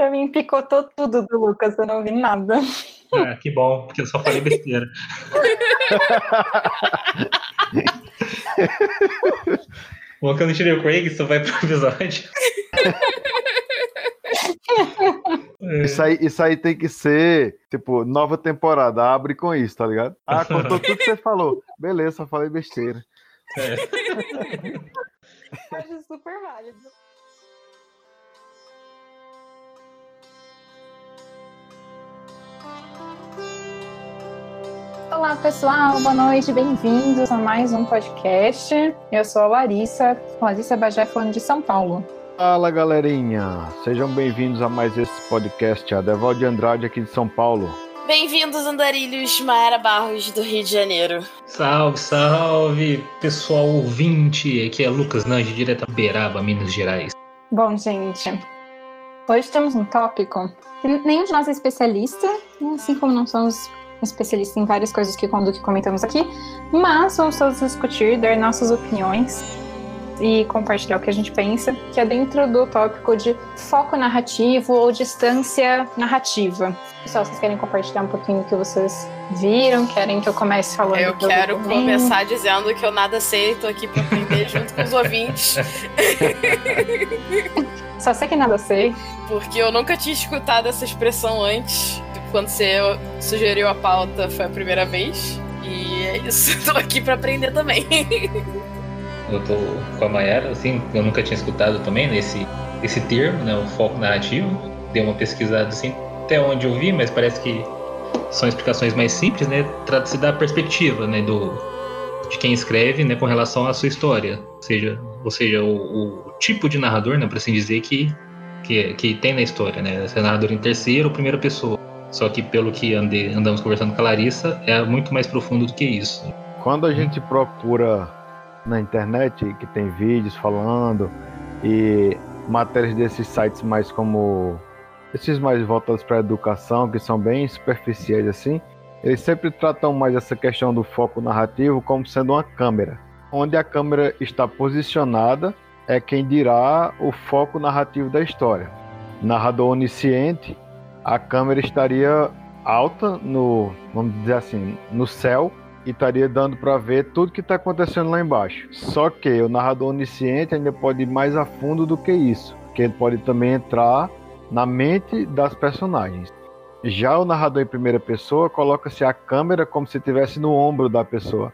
Pra mim picotou tudo do Lucas, eu não ouvi nada. Ah, que bom, porque eu só falei besteira. bom que eu não tirei o Craig, só vai pro episódio. Isso aí, isso aí tem que ser, tipo, nova temporada. Abre com isso, tá ligado? Ah, contou tudo que você falou. Beleza, só falei besteira. É. Acho super válido. Olá pessoal, boa noite, bem-vindos a mais um podcast. Eu sou a Larissa, Larissa Bajé, falando de São Paulo. Fala galerinha, sejam bem-vindos a mais esse podcast, a Deval de Andrade aqui de São Paulo. Bem-vindos, andarilhos, Maera Barros, do Rio de Janeiro. Salve, salve, pessoal ouvinte. Aqui é Lucas Nange, direto a Beraba, Minas Gerais. Bom, gente, hoje temos um tópico que nenhum de nós é especialista, assim como não somos especialistas em várias coisas que, quando que comentamos aqui, mas vamos todos discutir, dar nossas opiniões e compartilhar o que a gente pensa, que é dentro do tópico de foco narrativo ou distância narrativa. Pessoal, vocês querem compartilhar um pouquinho do que vocês viram? Querem que eu comece falando? Eu do quero começar dizendo que eu nada sei, tô aqui pra aprender junto com os ouvintes, Só sei que nada sei. porque eu nunca tinha escutado essa expressão antes. Quando você sugeriu a pauta foi a primeira vez. E é isso, tô aqui pra aprender também. Eu tô com a Mayara, assim, eu nunca tinha escutado também nesse esse termo, né, o foco narrativo. Dei uma pesquisada assim, até onde eu vi, mas parece que são explicações mais simples, né? Trata-se da perspectiva, né, do de quem escreve, né, com relação à sua história, ou seja, ou seja, o, o tipo de narrador, né, para assim dizer que, que que tem na história, né? Se é narrador em terceira ou primeira pessoa. Só que pelo que andamos conversando com a Larissa, é muito mais profundo do que isso. Quando a gente procura na internet, que tem vídeos falando e matérias desses sites mais como esses mais voltados para a educação, que são bem superficiais assim, eles sempre tratam mais essa questão do foco narrativo como sendo uma câmera. Onde a câmera está posicionada é quem dirá o foco narrativo da história. Narrador onisciente, a câmera estaria alta no, vamos dizer assim, no céu e estaria dando para ver tudo que está acontecendo lá embaixo. Só que o narrador onisciente ainda pode ir mais a fundo do que isso, que ele pode também entrar na mente das personagens. Já o narrador em primeira pessoa coloca-se a câmera como se estivesse no ombro da pessoa.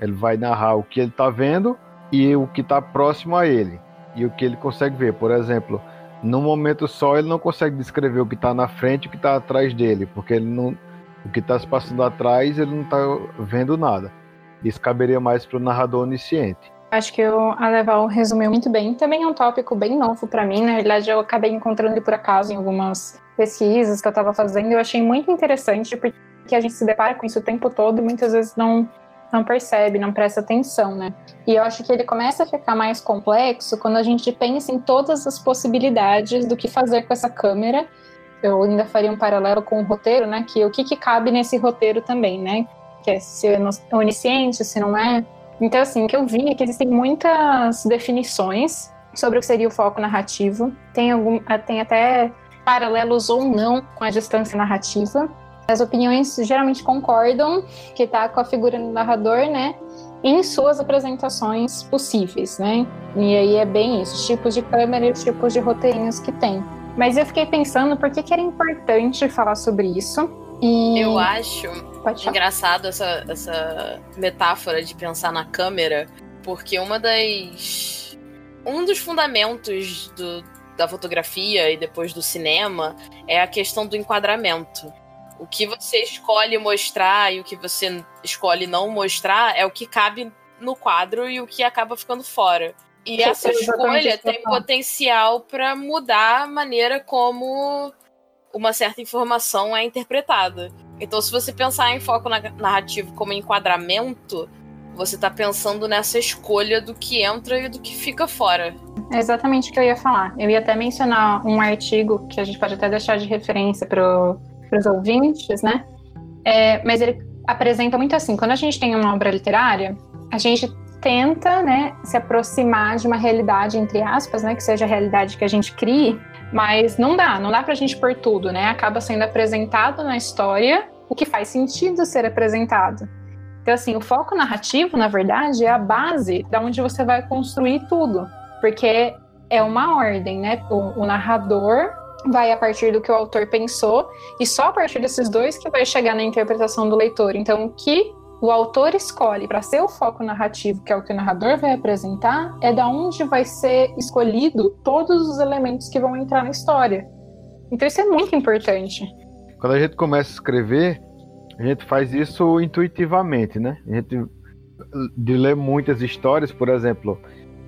Ele vai narrar o que ele está vendo e o que está próximo a ele e o que ele consegue ver. Por exemplo, num momento só ele não consegue descrever o que está na frente e o que está atrás dele, porque ele não, o que está se passando atrás ele não está vendo nada. Isso caberia mais para o narrador onisciente. Acho que o Aleval resumiu muito bem. Também é um tópico bem novo para mim. Na realidade, eu acabei encontrando ele por acaso em algumas pesquisas que eu estava fazendo. Eu achei muito interessante porque a gente se depara com isso o tempo todo e muitas vezes não não percebe, não presta atenção, né? E eu acho que ele começa a ficar mais complexo quando a gente pensa em todas as possibilidades do que fazer com essa câmera. Eu ainda faria um paralelo com o roteiro, né? Que o que, que cabe nesse roteiro também, né? Que é se é onisciente, se não é. Então, assim, o que eu vi é que existem muitas definições sobre o que seria o foco narrativo. Tem, algum, tem até paralelos ou não com a distância narrativa. As opiniões geralmente concordam que está com a figura do narrador, né? Em suas apresentações possíveis, né? E aí é bem isso, os tipos de câmera e os tipos de roteirinhos que tem. Mas eu fiquei pensando por que, que era importante falar sobre isso. E Eu acho engraçado essa, essa metáfora de pensar na câmera, porque uma das. Um dos fundamentos do, da fotografia e depois do cinema é a questão do enquadramento. O que você escolhe mostrar e o que você escolhe não mostrar é o que cabe no quadro e o que acaba ficando fora. E Sim, essa escolha eu tem potencial para mudar a maneira como uma certa informação é interpretada. Então, se você pensar em foco na- narrativo como enquadramento, você tá pensando nessa escolha do que entra e do que fica fora. É exatamente o que eu ia falar. Eu ia até mencionar um artigo que a gente pode até deixar de referência para os ouvintes, né? É, mas ele apresenta muito assim: quando a gente tem uma obra literária, a gente tenta, né, se aproximar de uma realidade entre aspas, né, que seja a realidade que a gente crie, Mas não dá, não dá pra gente pôr tudo, né? Acaba sendo apresentado na história o que faz sentido ser apresentado. Então, assim, o foco narrativo, na verdade, é a base da onde você vai construir tudo. Porque é uma ordem, né? O, o narrador vai a partir do que o autor pensou, e só a partir desses dois que vai chegar na interpretação do leitor. Então, o que o autor escolhe para ser o foco narrativo, que é o que o narrador vai apresentar, é da onde vai ser escolhido todos os elementos que vão entrar na história. Então isso é muito importante. Quando a gente começa a escrever, a gente faz isso intuitivamente, né? A gente de ler muitas histórias, por exemplo,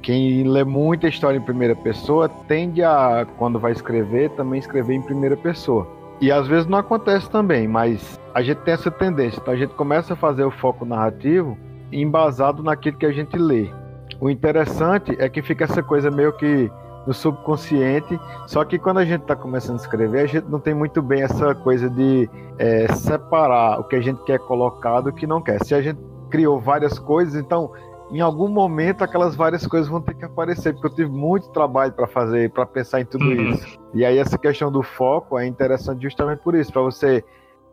quem lê muita história em primeira pessoa tende a, quando vai escrever, também escrever em primeira pessoa. E às vezes não acontece também, mas a gente tem essa tendência. Então a gente começa a fazer o foco narrativo embasado naquilo que a gente lê. O interessante é que fica essa coisa meio que no subconsciente, só que quando a gente está começando a escrever, a gente não tem muito bem essa coisa de é, separar o que a gente quer colocar do que não quer. Se a gente criou várias coisas, então em algum momento aquelas várias coisas vão ter que aparecer, porque eu tive muito trabalho para fazer, para pensar em tudo uhum. isso. E aí essa questão do foco é interessante justamente por isso, para você,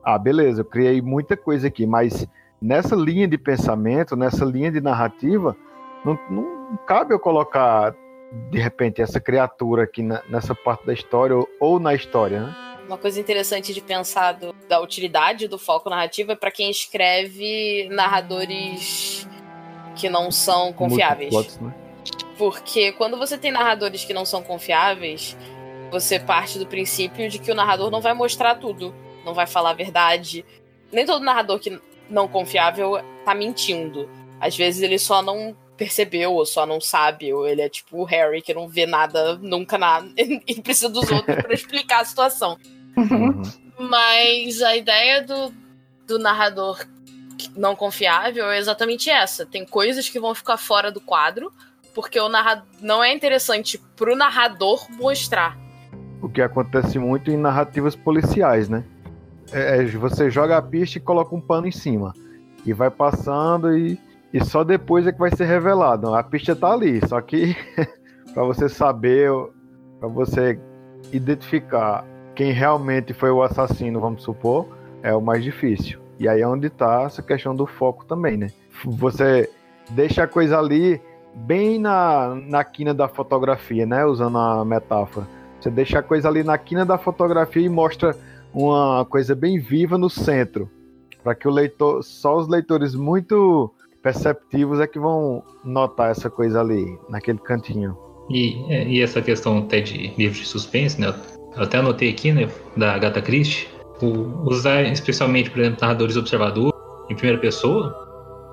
ah, beleza, eu criei muita coisa aqui, mas nessa linha de pensamento, nessa linha de narrativa, não, não cabe eu colocar de repente essa criatura aqui na, nessa parte da história ou, ou, na história, né? Uma coisa interessante de pensar do, da utilidade do foco narrativo é para quem escreve narradores que não são confiáveis. Plots, né? Porque quando você tem narradores que não são confiáveis, você parte do princípio de que o narrador não vai mostrar tudo, não vai falar a verdade. Nem todo narrador que não confiável tá mentindo. Às vezes ele só não percebeu, ou só não sabe, ou ele é tipo o Harry que não vê nada, nunca nada, e precisa dos outros para explicar a situação. Uhum. Mas a ideia do, do narrador não confiável é exatamente essa. Tem coisas que vão ficar fora do quadro, porque o narrador não é interessante pro narrador mostrar. O que acontece muito em narrativas policiais, né? É, é, você joga a pista e coloca um pano em cima. E vai passando e, e só depois é que vai ser revelado. A pista tá ali, só que para você saber, para você identificar quem realmente foi o assassino, vamos supor, é o mais difícil. E aí é onde está essa questão do foco também, né? Você deixa a coisa ali bem na, na quina da fotografia, né? Usando a metáfora. Você deixa a coisa ali na quina da fotografia e mostra uma coisa bem viva no centro. Para que o leitor, só os leitores muito perceptivos é que vão notar essa coisa ali, naquele cantinho. E, e essa questão até de livro de suspense, né? Eu até anotei aqui, né? Da Agatha Christie usar especialmente, por exemplo, narradores observadores em primeira pessoa,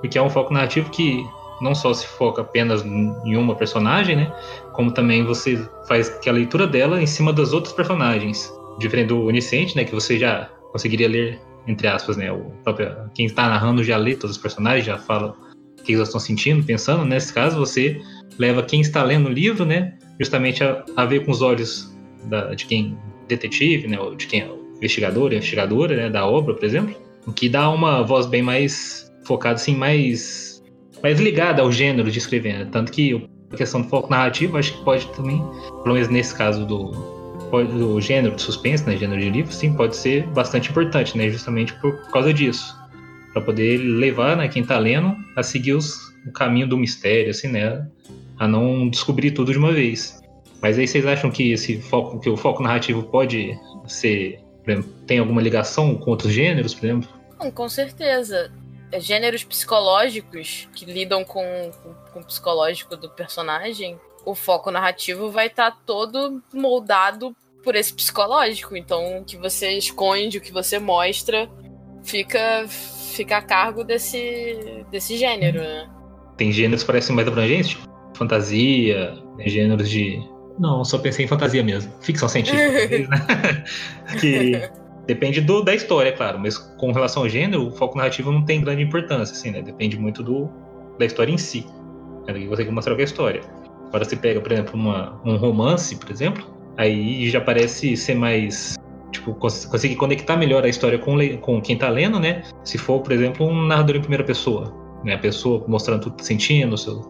porque é um foco narrativo que não só se foca apenas em uma personagem, né, como também você faz que a leitura dela em cima das outras personagens, diferente do onisciente, né, que você já conseguiria ler entre aspas, né, o próprio quem está narrando já lê todos os personagens, já fala o que eles estão sentindo, pensando. Nesse caso, você leva quem está lendo o livro, né, justamente a, a ver com os olhos da, de quem detetive, né, ou de quem investigador, investigadora né, da obra, por exemplo, o que dá uma voz bem mais focada, assim, mais, mais ligada ao gênero de escrever. Né? Tanto que a questão do foco narrativo, acho que pode também, pelo menos nesse caso do, do gênero de suspense, né, gênero de livro, sim, pode ser bastante importante, né, justamente por causa disso, para poder levar, né, quem está lendo a seguir os, o caminho do mistério, assim, né, a não descobrir tudo de uma vez. Mas aí vocês acham que esse foco, que o foco narrativo pode ser tem alguma ligação com outros gêneros, por exemplo? com certeza. É, gêneros psicológicos que lidam com, com, com o psicológico do personagem, o foco narrativo vai estar tá todo moldado por esse psicológico. Então, o que você esconde, o que você mostra, fica, fica a cargo desse, desse gênero, né? Tem gêneros que parecem mais abrangentes, tipo fantasia, gêneros de não, só pensei em fantasia mesmo. Ficção científica. né? que depende do, da história, é claro, mas com relação ao gênero, o foco narrativo não tem grande importância, assim, né? Depende muito do, da história em si. Né? Que você quer mostrar com a história. Agora você pega, por exemplo, uma, um romance, por exemplo, aí já parece ser mais. Tipo, cons conseguir conectar melhor a história com, com quem tá lendo, né? Se for, por exemplo, um narrador em primeira pessoa. Né? A pessoa mostrando tudo que tá sentindo, seu,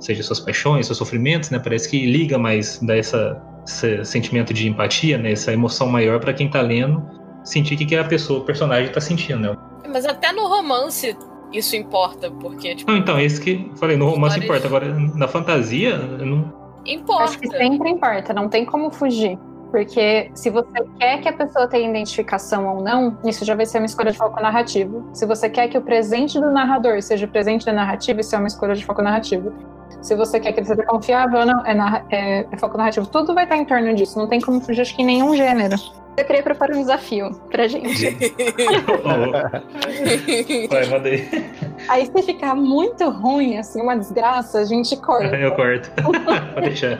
seja suas paixões, seus sofrimentos, né? Parece que liga mais, dá essa esse sentimento de empatia, né? Essa emoção maior para quem tá lendo, sentir o que, que a pessoa, o personagem tá sentindo, né? Mas até no romance isso importa, porque, tipo. Não, então, esse que falei, no romance importa. Agora, na fantasia, não. Importa. Acho que sempre importa, não tem como fugir. Porque se você quer que a pessoa tenha identificação ou não, isso já vai ser uma escolha de foco narrativo. Se você quer que o presente do narrador seja o presente da narrativa, isso é uma escolha de foco narrativo. Se você quer que ele seja confiável ou não, é, é, é, foco narrativo. Tudo vai estar em torno disso. Não tem como fugir, acho que em nenhum gênero. Eu queria preparar um desafio pra gente. Vai, manda aí. Aí se ficar muito ruim, assim, uma desgraça, a gente corta. Eu corto. Pode deixar.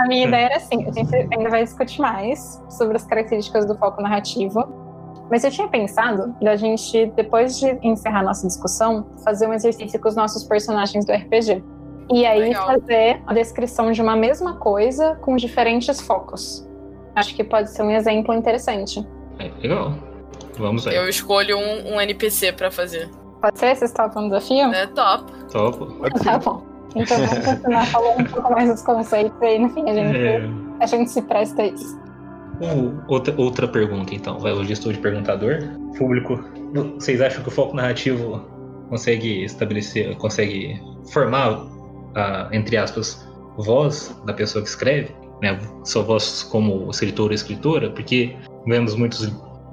A minha ideia era assim, a gente ainda vai discutir mais sobre as características do foco narrativo, mas eu tinha pensado da gente, depois de encerrar nossa discussão, fazer um exercício com os nossos personagens do RPG. E aí Legal. fazer a descrição de uma mesma coisa com diferentes focos. Acho que pode ser um exemplo interessante. É, legal. Vamos aí. Eu escolho um, um NPC para fazer. Pode ser? Vocês topam o desafio? É top. Topo. Tá bom. Então vamos continuar falando um pouco mais dos conceitos e enfim, a gente, é... a gente se presta a isso. outra, outra pergunta, então. Vai, hoje estou de perguntador. Público, vocês acham que o foco narrativo consegue estabelecer, consegue formar, a, entre aspas, voz da pessoa que escreve? Né, sua voz como escritor ou escritora? Porque vemos muitos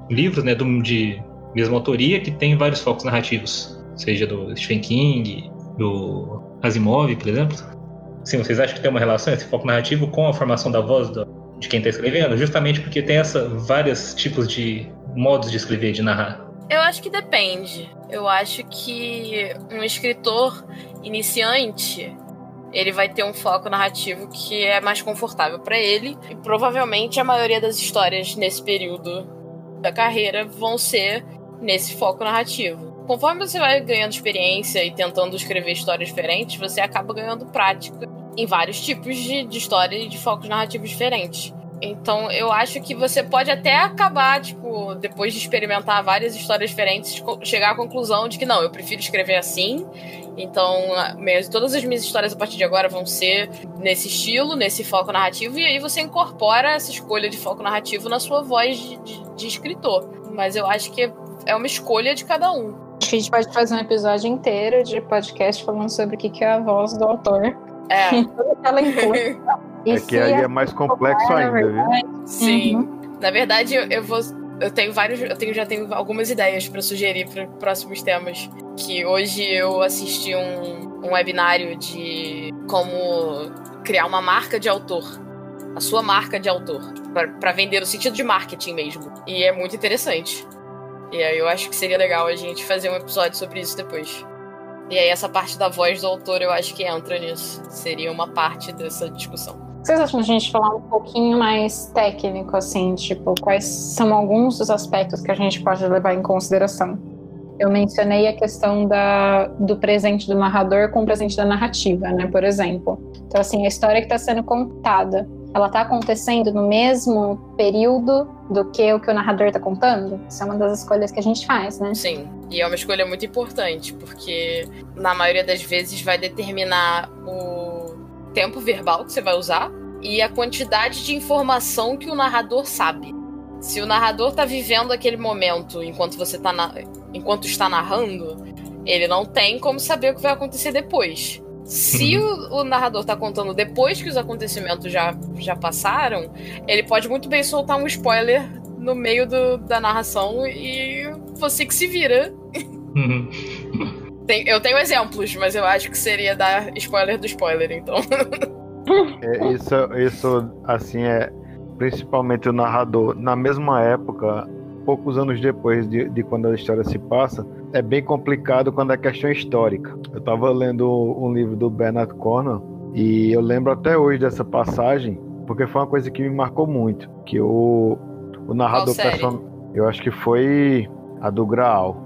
livros né, de mesma autoria que tem vários focos narrativos, seja do Stephen King, do Asimov, por exemplo. Sim, vocês acham que tem uma relação esse foco narrativo com a formação da voz do, de quem está escrevendo? Justamente porque tem essa vários tipos de modos de escrever, de narrar. Eu acho que depende. Eu acho que um escritor iniciante ele vai ter um foco narrativo que é mais confortável para ele e provavelmente a maioria das histórias nesse período da carreira vão ser nesse foco narrativo conforme você vai ganhando experiência e tentando escrever histórias diferentes, você acaba ganhando prática em vários tipos de, de história e de focos narrativos diferentes. Então, eu acho que você pode até acabar, tipo, depois de experimentar várias histórias diferentes, chegar à conclusão de que não, eu prefiro escrever assim. Então, mesmo, todas as minhas histórias a partir de agora vão ser nesse estilo, nesse foco narrativo, e aí você incorpora essa escolha de foco narrativo na sua voz de, de, de escritor. Mas eu acho que é uma escolha de cada um. Acho que a gente pode fazer um episódio inteiro de podcast falando sobre o que é a voz do autor. É. ela é que aí é mais complexo ainda, viu? Sim. Uhum. Na verdade, eu, eu, vou. Eu tenho vários. Eu tenho, já tenho algumas ideias para sugerir para próximos temas. Que hoje eu assisti um, um webinário de como criar uma marca de autor. A sua marca de autor. para vender no sentido de marketing mesmo. E é muito interessante. E aí eu acho que seria legal a gente fazer um episódio sobre isso depois. E aí essa parte da voz do autor eu acho que entra nisso. Seria uma parte dessa discussão. Vocês acham a gente falar um pouquinho mais técnico, assim, tipo, quais são alguns dos aspectos que a gente pode levar em consideração? Eu mencionei a questão da, do presente do narrador com o presente da narrativa, né, por exemplo. Então, assim, a história que está sendo contada ela está acontecendo no mesmo período do que o que o narrador está contando? Isso é uma das escolhas que a gente faz, né? Sim, e é uma escolha muito importante, porque na maioria das vezes vai determinar o tempo verbal que você vai usar e a quantidade de informação que o narrador sabe. Se o narrador está vivendo aquele momento enquanto você tá na... enquanto está narrando, ele não tem como saber o que vai acontecer depois. Se o, o, narrador tá contando depois que os acontecimentos já, já passaram, ele pode muito bem soltar um spoiler no meio do, da narração e você que se vira. Uhum. Tem, eu tenho exemplos, mas eu acho que seria dar spoiler do spoiler, então. É, isso, isso, assim, é principalmente o narrador. Na mesma época, poucos anos depois de, de, quando a história se passa, é bem complicado quando é questão histórica. Eu estava lendo um livro do Bernard Cornwell e eu lembro até hoje dessa passagem, porque foi uma coisa que me marcou muito, que o, o narrador person... eu acho que foi a do Graal.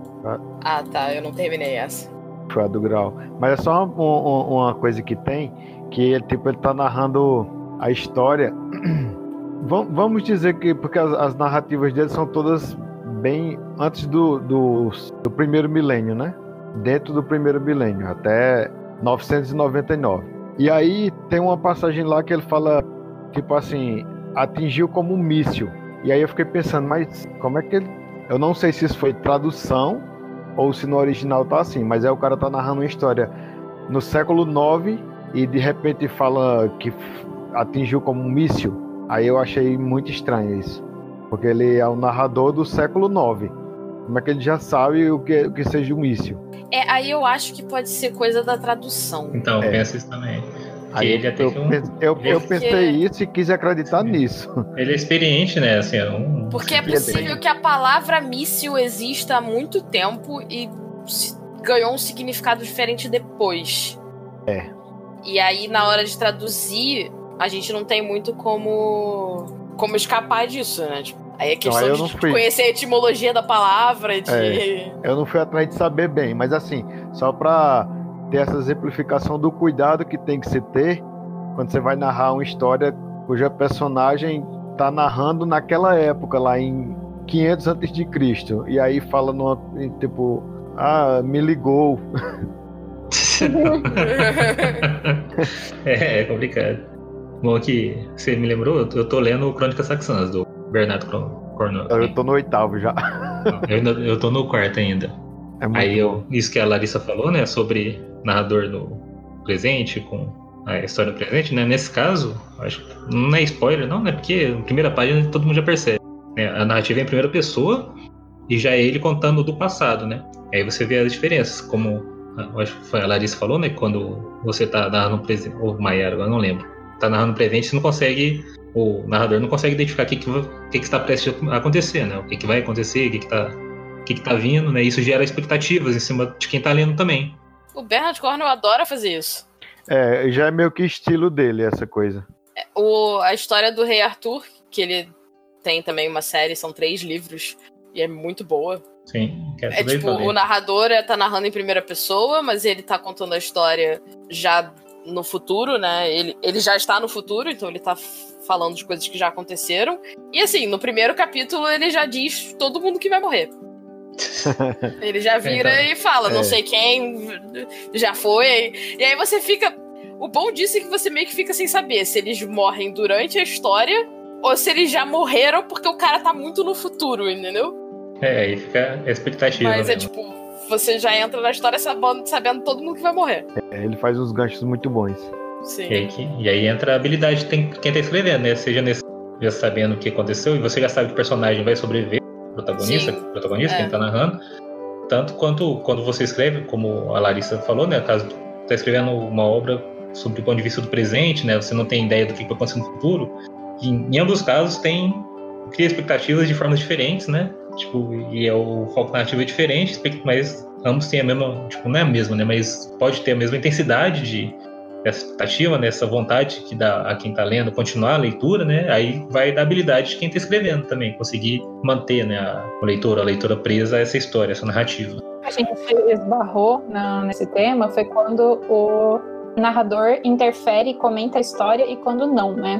Ah, tá, eu não terminei essa. Foi a do Graal. Mas é só uma, uma coisa que tem, que ele, tipo, ele tá narrando a história vamos dizer que porque as, as, narrativas dele são todas bem antes do, do, do, primeiro milênio, né? Dentro do primeiro milênio, até 999. E aí tem uma passagem lá que ele fala tipo assim, atingiu como um míssil. E aí eu fiquei pensando, mas como é que ele. Eu não sei se isso foi tradução ou se no original tá assim, mas é o cara tá narrando uma história no século IX e de repente fala que atingiu como um míssil. Aí eu achei muito estranho isso. Porque ele é o narrador do século IX. Como é que ele já sabe o que, o que seja um míssil? É, aí eu acho que pode ser coisa da tradução. Então, É. pensa isso também. Aí ele eu, que um- eu, eu Porque- pensei isso e quis acreditar nisso. Ele é experiente, né? Assim, é um... Porque é possível que a palavra míssil exista há muito tempo e ganhou um significado diferente depois. É. E aí, na hora de traduzir, a gente não tem muito como, como escapar disso, né? Tipo, aí é questão eu de não tipo, fui. conhecer a etimologia da palavra, de. É. Eu não fui atrás de saber bem, mas assim, só pra ter essa exemplificação do cuidado que tem que se ter quando você vai narrar uma história cuja personagem tá narrando naquela época, lá em 500 antes de Cristo, e aí fala em, tipo, ah, me ligou. é, é complicado. Bom, aqui, você me lembrou? Eu tô- lendo Crônicas Saxãs, do Bernardo Cornell. Eu tô no oitavo já. Eu, ainda, eu tô no quarto ainda. É Aí eu, isso que a Larissa falou, né, sobre narrador no presente, com a história do presente, né? Nesse caso, acho que não é spoiler, não, né? Porque na primeira página todo mundo já percebe. né, A narrativa é em primeira pessoa e já é ele contando do passado, né? Aí você vê as diferenças, como acho que foi a Larissa falou, né? Quando você tá narrando o presente, ou Maiara, agora não lembro. Tá narrando o presente, você não consegue, o narrador não consegue identificar o que, que, que, que está prestes a acontecer, né? O que, que vai acontecer, o que, que tá o que, que tá vindo, né? Isso gera expectativas em cima de quem tá lendo também. o Bernard Cornwell adora fazer isso. É, já é meio que estilo dele essa coisa. O, a história do Rei Arthur, que ele tem também uma série, são três livros, e é muito boa. Sim, quero É saber tipo, também. o narrador é, tá narrando em primeira pessoa, mas ele tá contando a história já no futuro, né? Ele, ele já está no futuro, então ele tá f- falando de coisas que já aconteceram. E assim, no primeiro capítulo ele já diz todo mundo que vai morrer. Ele já vira Então, e fala, não é. sei quem já foi. E aí você fica. O bom disso é que você meio que fica sem saber se eles morrem durante a história ou se eles já morreram porque o cara tá muito no futuro, entendeu? É, aí fica a expectativa. Mas né? é tipo, você já entra na história sabendo, sabendo todo mundo que vai morrer. É, ele faz uns ganchos muito bons. Sim. E aí, que- e aí entra a habilidade de quem tá escrevendo, né? Seja nesse, já sabendo o que aconteceu e você já sabe que o personagem vai sobreviver, protagonista, Sim. protagonista, É. quem tá narrando. Tanto quanto quando você escreve, como a Larissa falou, né? Caso tá escrevendo uma obra sobre o ponto de vista do presente, né? Você não tem ideia do que vai acontecer no futuro. E, em ambos os casos tem cria expectativas de formas diferentes, né? Tipo, e é o foco narrativo é diferente, mas ambos têm a mesma, tipo, não é a mesma, né? Mas pode ter a mesma intensidade de essa expectativa, né? Essa vontade que dá a quem tá lendo continuar a leitura, né? Aí vai da habilidade de quem tá escrevendo também, conseguir manter, né, a, o leitor, a leitora presa a essa história, essa narrativa. A gente esbarrou na- nesse tema foi quando o narrador interfere comenta a história e quando não, né?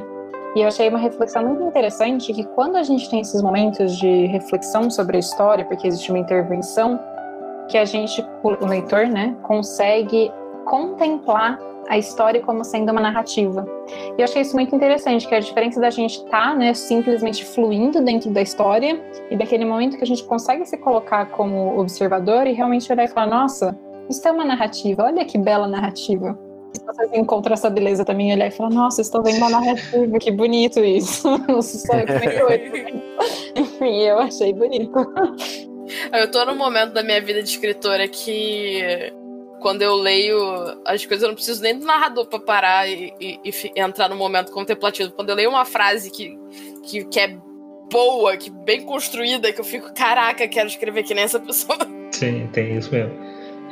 E eu achei uma reflexão muito interessante que quando a gente tem esses momentos de reflexão sobre a história, porque existe uma intervenção, que a gente, o leitor, né, consegue contemplar a história como sendo uma narrativa. E eu achei isso muito interessante, que a diferença da gente estar, né, simplesmente fluindo dentro da história e daquele momento que a gente consegue se colocar como observador e realmente olhar e falar: nossa, isso é uma narrativa, olha que bela narrativa. Se vocês encontram essa beleza também, olhar e falar: nossa, estou vendo uma narrativa, que bonito isso. Enfim, eu achei bonito. Eu tô num momento da minha vida de escritora que quando eu leio as coisas, eu não preciso nem do narrador pra parar e, e- e entrar no momento contemplativo. Quando eu leio uma frase que, que, que é boa, que bem construída, que eu fico, caraca, quero escrever que nem essa pessoa. Sim, tem isso mesmo.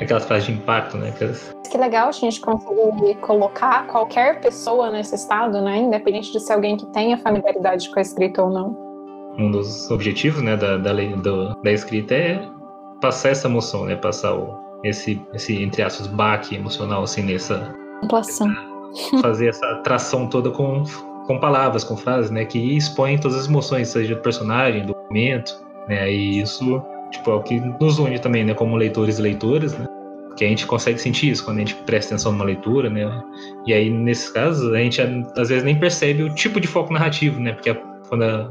Aquelas frases de impacto, né? Aquelas... Que legal a gente conseguir colocar qualquer pessoa nesse estado, né? Independente de ser alguém que tenha familiaridade com a escrita ou não. Um dos objetivos, né, da, da, lei- do- da escrita é passar essa emoção, né? Passar o, esse, esse, entre aspas, baque emocional, assim, nessa... Contemplação. fazer essa tração toda com, com palavras, com frases, né? Que expõem todas as emoções, seja do personagem, do momento, né? E isso, tipo, é o que nos une também, né? Como leitores e leitoras, né? Que a gente consegue sentir isso quando a gente presta atenção numa leitura, né? E aí, nesses casos, a gente às vezes nem percebe o tipo de foco narrativo, né? Porque quando a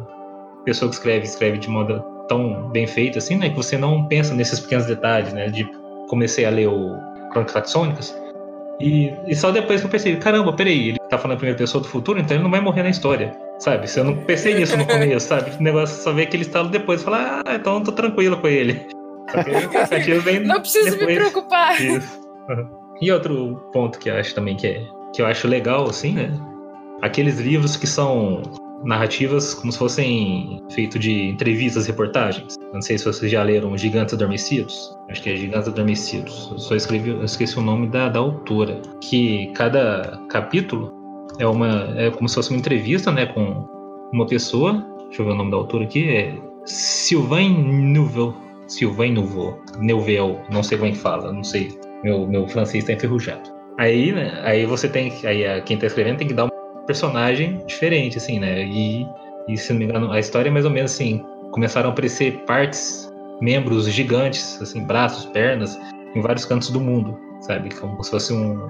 pessoa que escreve, escreve de modo tão bem feito assim, né? Que você não pensa nesses pequenos detalhes, né? De comecei a ler o Crônicas Saxônicas, e, e, só depois que eu pensei, caramba, peraí, ele tá falando a primeira pessoa do futuro, então ele não vai morrer na história, sabe? Se eu não pensei nisso no começo, sabe? O negócio só vê aquele estalo depois e fala, ah, então eu tô tranquilo com ele. Vem não preciso depois. me preocupar. Isso. E outro ponto que eu acho também que, é, que eu acho legal, assim, né? Aqueles livros que são narrativas como se fossem feito de entrevistas, reportagens. Não sei se vocês já leram Gigantes Adormecidos. Acho que é Gigantes Adormecidos. Eu só escrevi, eu esqueci o nome da, da autora. Que cada capítulo é uma é como se fosse uma entrevista, né, com uma pessoa. Deixa eu ver o nome da autora aqui. É Sylvain Nouveau. Sylvain Nouveau. Neuvel. Não sei como é que fala. Não sei. Meu, meu francês está enferrujado. Aí, né, aí você tem aí quem está escrevendo tem que dar personagem diferente, assim, né? E, e se não me engano, a história é mais ou menos assim: começaram a aparecer partes, membros gigantes, assim, braços, pernas, em vários cantos do mundo, sabe? Como se fosse um,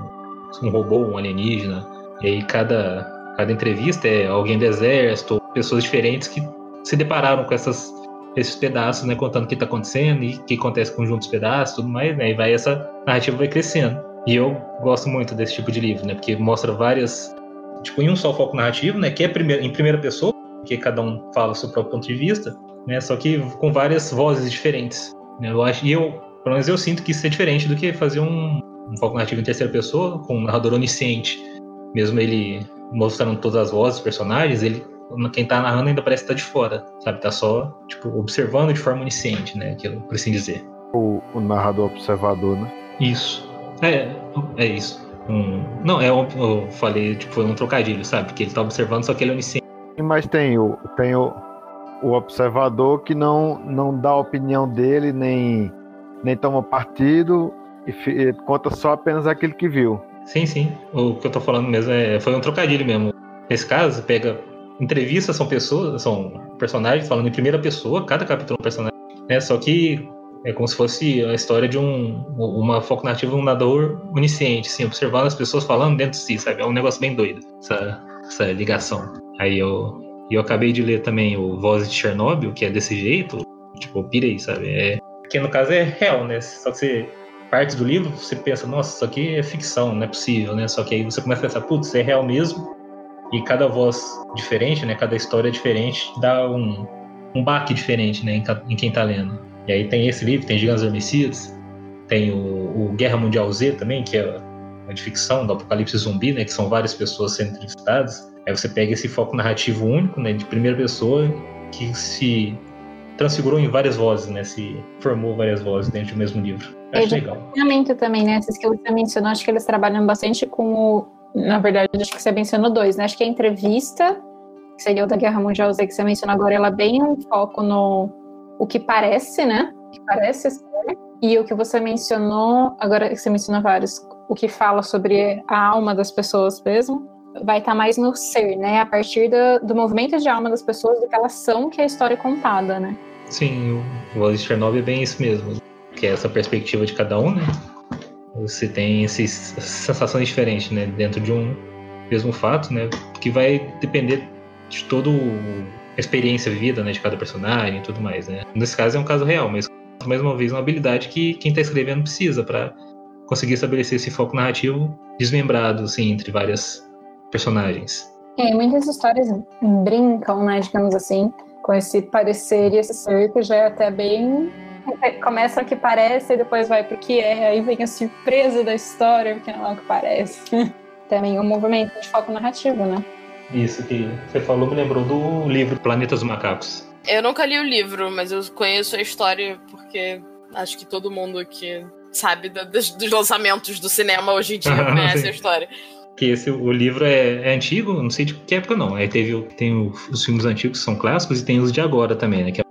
um robô, um alienígena. E aí cada, cada entrevista é alguém do exército, pessoas diferentes que se depararam com essas, esses pedaços, né? Contando o que está acontecendo e o que acontece com juntos pedaços tudo mais, né? E vai essa narrativa vai crescendo. E eu gosto muito desse tipo de livro, né? Porque mostra várias tipo, em um só foco narrativo, né? Que é primeiro, em primeira pessoa, que cada um fala o seu próprio ponto de vista, né? Só que com várias vozes diferentes. Né? Eu acho, e eu, pelo menos eu sinto que isso é diferente do que fazer um, um foco narrativo em terceira pessoa com um narrador onisciente. Mesmo ele mostrando todas as vozes personagens, ele quem tá narrando ainda parece que tá de fora, sabe? Tá só, tipo, observando de forma onisciente, né? Aquilo, por assim dizer. O, o narrador observador, né? Isso. É, é isso um. Não, é um, eu falei, tipo, foi um trocadilho, sabe? Porque ele tá observando, só que ele é onisciente. Mas tem o, tem o, o observador que não, não dá a opinião dele, nem, nem toma partido, e, e conta só apenas aquele que viu. Sim, sim. O que eu tô falando mesmo é, foi um trocadilho mesmo. Nesse caso, pega entrevistas, são pessoas, são personagens falando em primeira pessoa, cada capítulo é um personagem, né? Só que é como se fosse a história de um, uma foco nativa, um nadador onisciente, assim, observando as pessoas falando dentro de si, sabe? É um negócio bem doido, essa, essa ligação. Aí eu, eu acabei de ler também o Voz de Chernobyl, que é desse jeito, tipo, pirei, sabe? É, que no caso é real, né? Só que você parte do livro, você pensa, nossa, isso aqui é ficção, não é possível, né? Só que aí você começa a pensar, putz, é real mesmo. E cada voz diferente, né? Cada história diferente dá um, um baque diferente, né? Em, em quem tá lendo. E aí tem esse livro, tem Gigantes Homicidas, tem o, o, Guerra Mundial Z também, que é uma de ficção do apocalipse zumbi, né, que são várias pessoas sendo entrevistadas. Aí você pega esse foco narrativo único, né, de primeira pessoa, que se transfigurou em várias vozes, né, se formou várias vozes dentro do mesmo livro. Acho é, legal. também, né, esses que você mencionou, acho que eles trabalham bastante com o, na verdade, acho que você mencionou dois, né, acho que a entrevista, que seria o da Guerra Mundial Z que você mencionou agora, ela é bem um foco no o que parece, né? O que parece ser. E o que você mencionou, agora que você mencionou vários, o que fala sobre a alma das pessoas mesmo, vai estar tá mais no ser, né? A partir do, do movimento de alma das pessoas, do que elas são, que é a história contada, né? Sim, o de Chernobyl é bem isso mesmo. Que é essa perspectiva de cada um, né? Você tem essas sensações diferentes, né? Dentro de um mesmo fato, né? Que vai depender de todo a experiência vivida né, de cada personagem e tudo mais, né? Nesse caso é um caso real, mas mais uma vez uma habilidade que quem está escrevendo precisa para conseguir estabelecer esse foco narrativo desmembrado assim, entre várias personagens. É, muitas histórias brincam, né, digamos assim, com esse parecer e esse ser que já é até bem começa o que parece e depois vai pro que é, aí vem a surpresa da história, porque não é o que parece. Também um movimento de foco narrativo, né? Isso que você falou me lembrou do livro Planetas dos Macacos. Eu nunca li o livro, mas eu conheço a história porque acho que todo mundo que sabe dos, dos lançamentos do cinema hoje em dia conhece a história. Que esse, o livro é, é, antigo, não sei de que época não. Aí teve tem o, os filmes antigos que são clássicos e tem os de agora também, né? Que, é,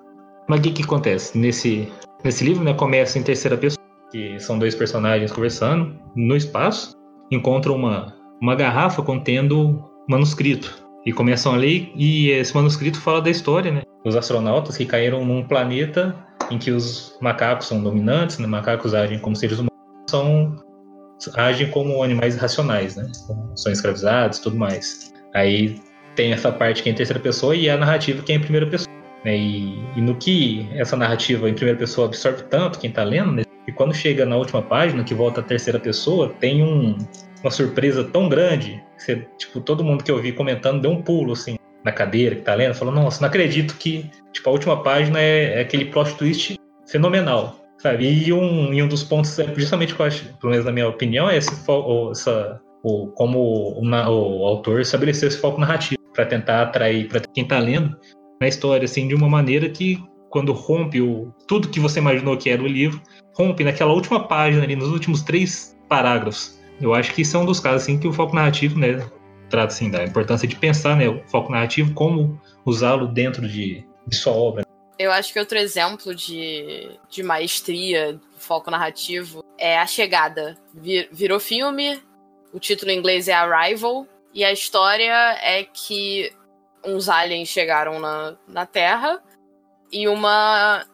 mas o que, que acontece? Nesse, nesse livro, né, começa em terceira pessoa, que são dois personagens conversando no espaço, encontram uma, uma garrafa contendo manuscrito. E começam a ler, e esse manuscrito fala da história, né? Os astronautas que caíram num planeta em que os macacos são dominantes, né? macacos agem como seres humanos, são agem como animais racionais, né? São escravizados, tudo mais. Aí tem essa parte que é em terceira pessoa e a narrativa que é em primeira pessoa. Né? E, e, no que essa narrativa em primeira pessoa absorve tanto quem está lendo, né? e quando chega na última página, que volta a terceira pessoa, tem um, uma surpresa tão grande que você, tipo, todo mundo que eu vi comentando deu um pulo assim na cadeira que tá lendo, falou, nossa, não acredito que tipo, a última página é, é aquele plot twist fenomenal. Sabe? E um, e um dos pontos, é justamente que eu acho, pelo menos na minha opinião, é esse, essa, o, como o, o, autor estabeleceu esse foco narrativo para tentar atrair para quem está lendo na história assim de uma maneira que quando rompe o, tudo que você imaginou que era o livro rompe naquela última página ali nos últimos três parágrafos eu acho que isso é um dos casos assim que o foco narrativo né trata assim da importância de pensar né o foco narrativo como usá-lo dentro de, de sua obra eu acho que outro exemplo de, de maestria, foco narrativo, é A Chegada. Vir, virou filme, o título em inglês é Arrival, e a história é que uns aliens chegaram na, na Terra e uma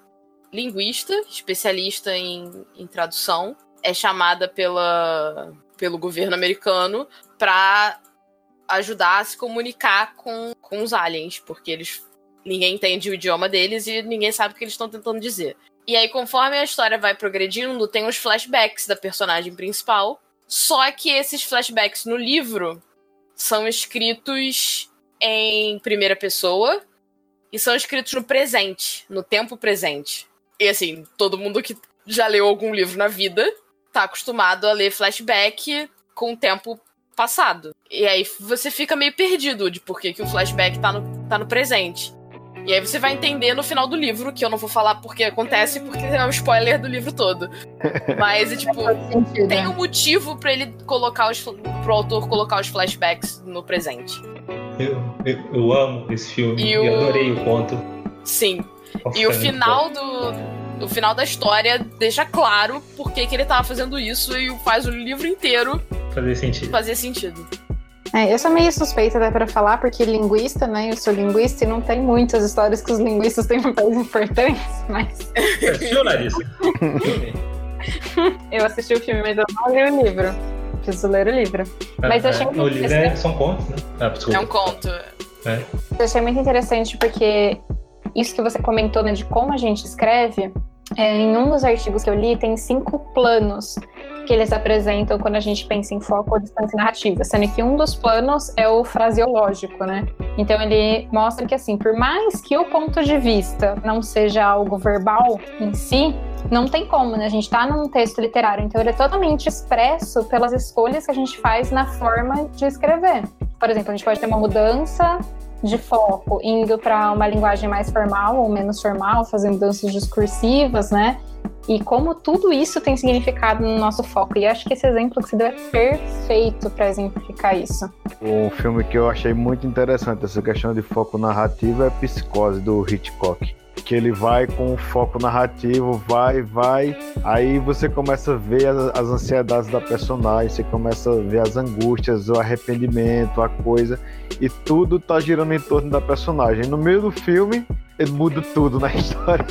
linguista, especialista em, em tradução, é chamada pela, pelo governo americano para ajudar a se comunicar com, com os aliens, porque eles ninguém entende o idioma deles e ninguém sabe o que eles estão tentando dizer. E aí, conforme a história vai progredindo, tem os flashbacks da personagem principal. Só que esses flashbacks no livro são escritos em primeira pessoa e são escritos no presente, no tempo presente. E assim, todo mundo que já leu algum livro na vida tá acostumado a ler flashback com o tempo passado. E aí você fica meio perdido de por que, que o flashback tá no, tá no presente. E aí você vai entender no final do livro, que eu não vou falar porque acontece, porque é um spoiler do livro todo. Mas, é, tipo, tem um motivo para ele colocar os. pro autor colocar os flashbacks no presente. Eu, eu, eu amo esse filme e, o... adorei o conto. Sim. Nossa, e o final do, o final da história deixa claro por que, que ele tava fazendo isso e faz o livro inteiro fazer sentido. Fazer sentido. É, eu sou meio suspeita até para falar, porque linguista, né? Eu sou linguista e não tem muitas histórias que os linguistas têm papéis importantes, mas. Assistiu, Larissa? eu assisti o filme, mas eu não li o livro. Preciso ler o livro. Ah, mas eu achei é, muito o livro é, são contos, né? Ah, é um conto. É. Eu achei muito interessante porque isso que você comentou, né, de como a gente escreve, é, em um dos artigos que eu li, tem cinco planos que eles apresentam quando a gente pensa em foco ou distância narrativa, sendo que um dos planos é o fraseológico, né? Então ele mostra que assim, por mais que o ponto de vista não seja algo verbal em si, não tem como, né? A gente está num texto literário, então ele é totalmente expresso pelas escolhas que a gente faz na forma de escrever. Por exemplo, a gente pode ter uma mudança de foco indo para uma linguagem mais formal ou menos formal, fazendo danças discursivas, né? E como tudo isso tem significado no nosso foco. E acho que esse exemplo que você deu é perfeito para exemplificar isso. Um filme que eu achei muito interessante, essa questão de foco narrativo, é Psicose, do Hitchcock. Que ele vai com o foco narrativo, vai, vai. Aí você começa a ver as, as ansiedades da personagem, você começa a ver as angústias, o arrependimento, a coisa. E tudo tá girando em torno da personagem. No meio do filme, ele muda tudo na história.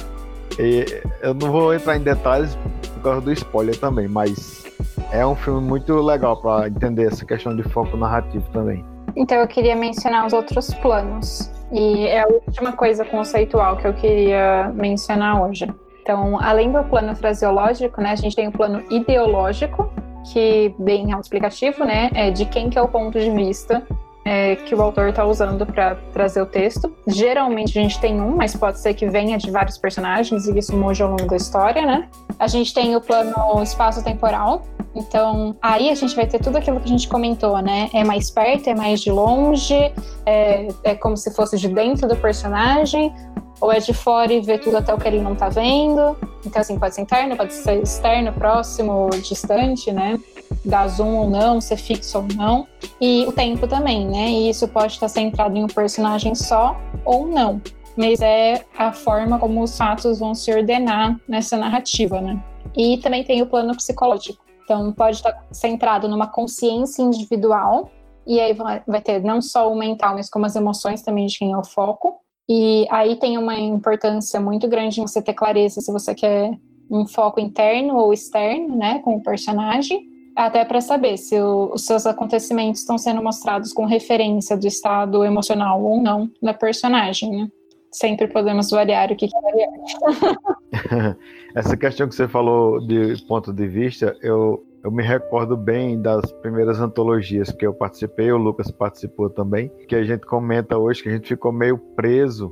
E eu não vou entrar em detalhes por causa do spoiler também, mas é um filme muito legal para entender essa questão de foco narrativo também. Então eu queria mencionar os outros planos. E é a última coisa conceitual que eu queria mencionar hoje. Então, além do plano fraseológico, né, a gente tem o plano ideológico, que bem explicativo, né, é de quem que é o ponto de vista é, que o autor está usando para trazer o texto. Geralmente a gente tem um, mas pode ser que venha de vários personagens e isso mude ao longo da história, né? A gente tem o plano espaço-temporal. Então, aí a gente vai ter tudo aquilo que a gente comentou, né? É mais perto, é mais de longe, é, é como se fosse de dentro do personagem, ou é de fora e vê tudo até o que ele não tá vendo. Então, assim, pode ser interno, pode ser externo, próximo, distante, né? dar zoom ou não, ser fixo ou não. E o tempo também, né? E isso pode estar centrado em um personagem só ou não. Mas é a forma como os fatos vão se ordenar nessa narrativa, né? E também tem o plano psicológico. Então, pode estar centrado numa consciência individual, e aí vai ter não só o mental, mas como as emoções também de quem é o foco. E aí tem uma importância muito grande em você ter clareza se você quer um foco interno ou externo, né, com o personagem, até para saber se o, os seus acontecimentos estão sendo mostrados com referência do estado emocional ou não da personagem, né? Sempre podemos variar o que, é variar. Essa questão que você falou de ponto de vista, eu, eu me recordo bem das primeiras antologias que eu participei, o Lucas participou também, que a gente comenta hoje que a gente ficou meio preso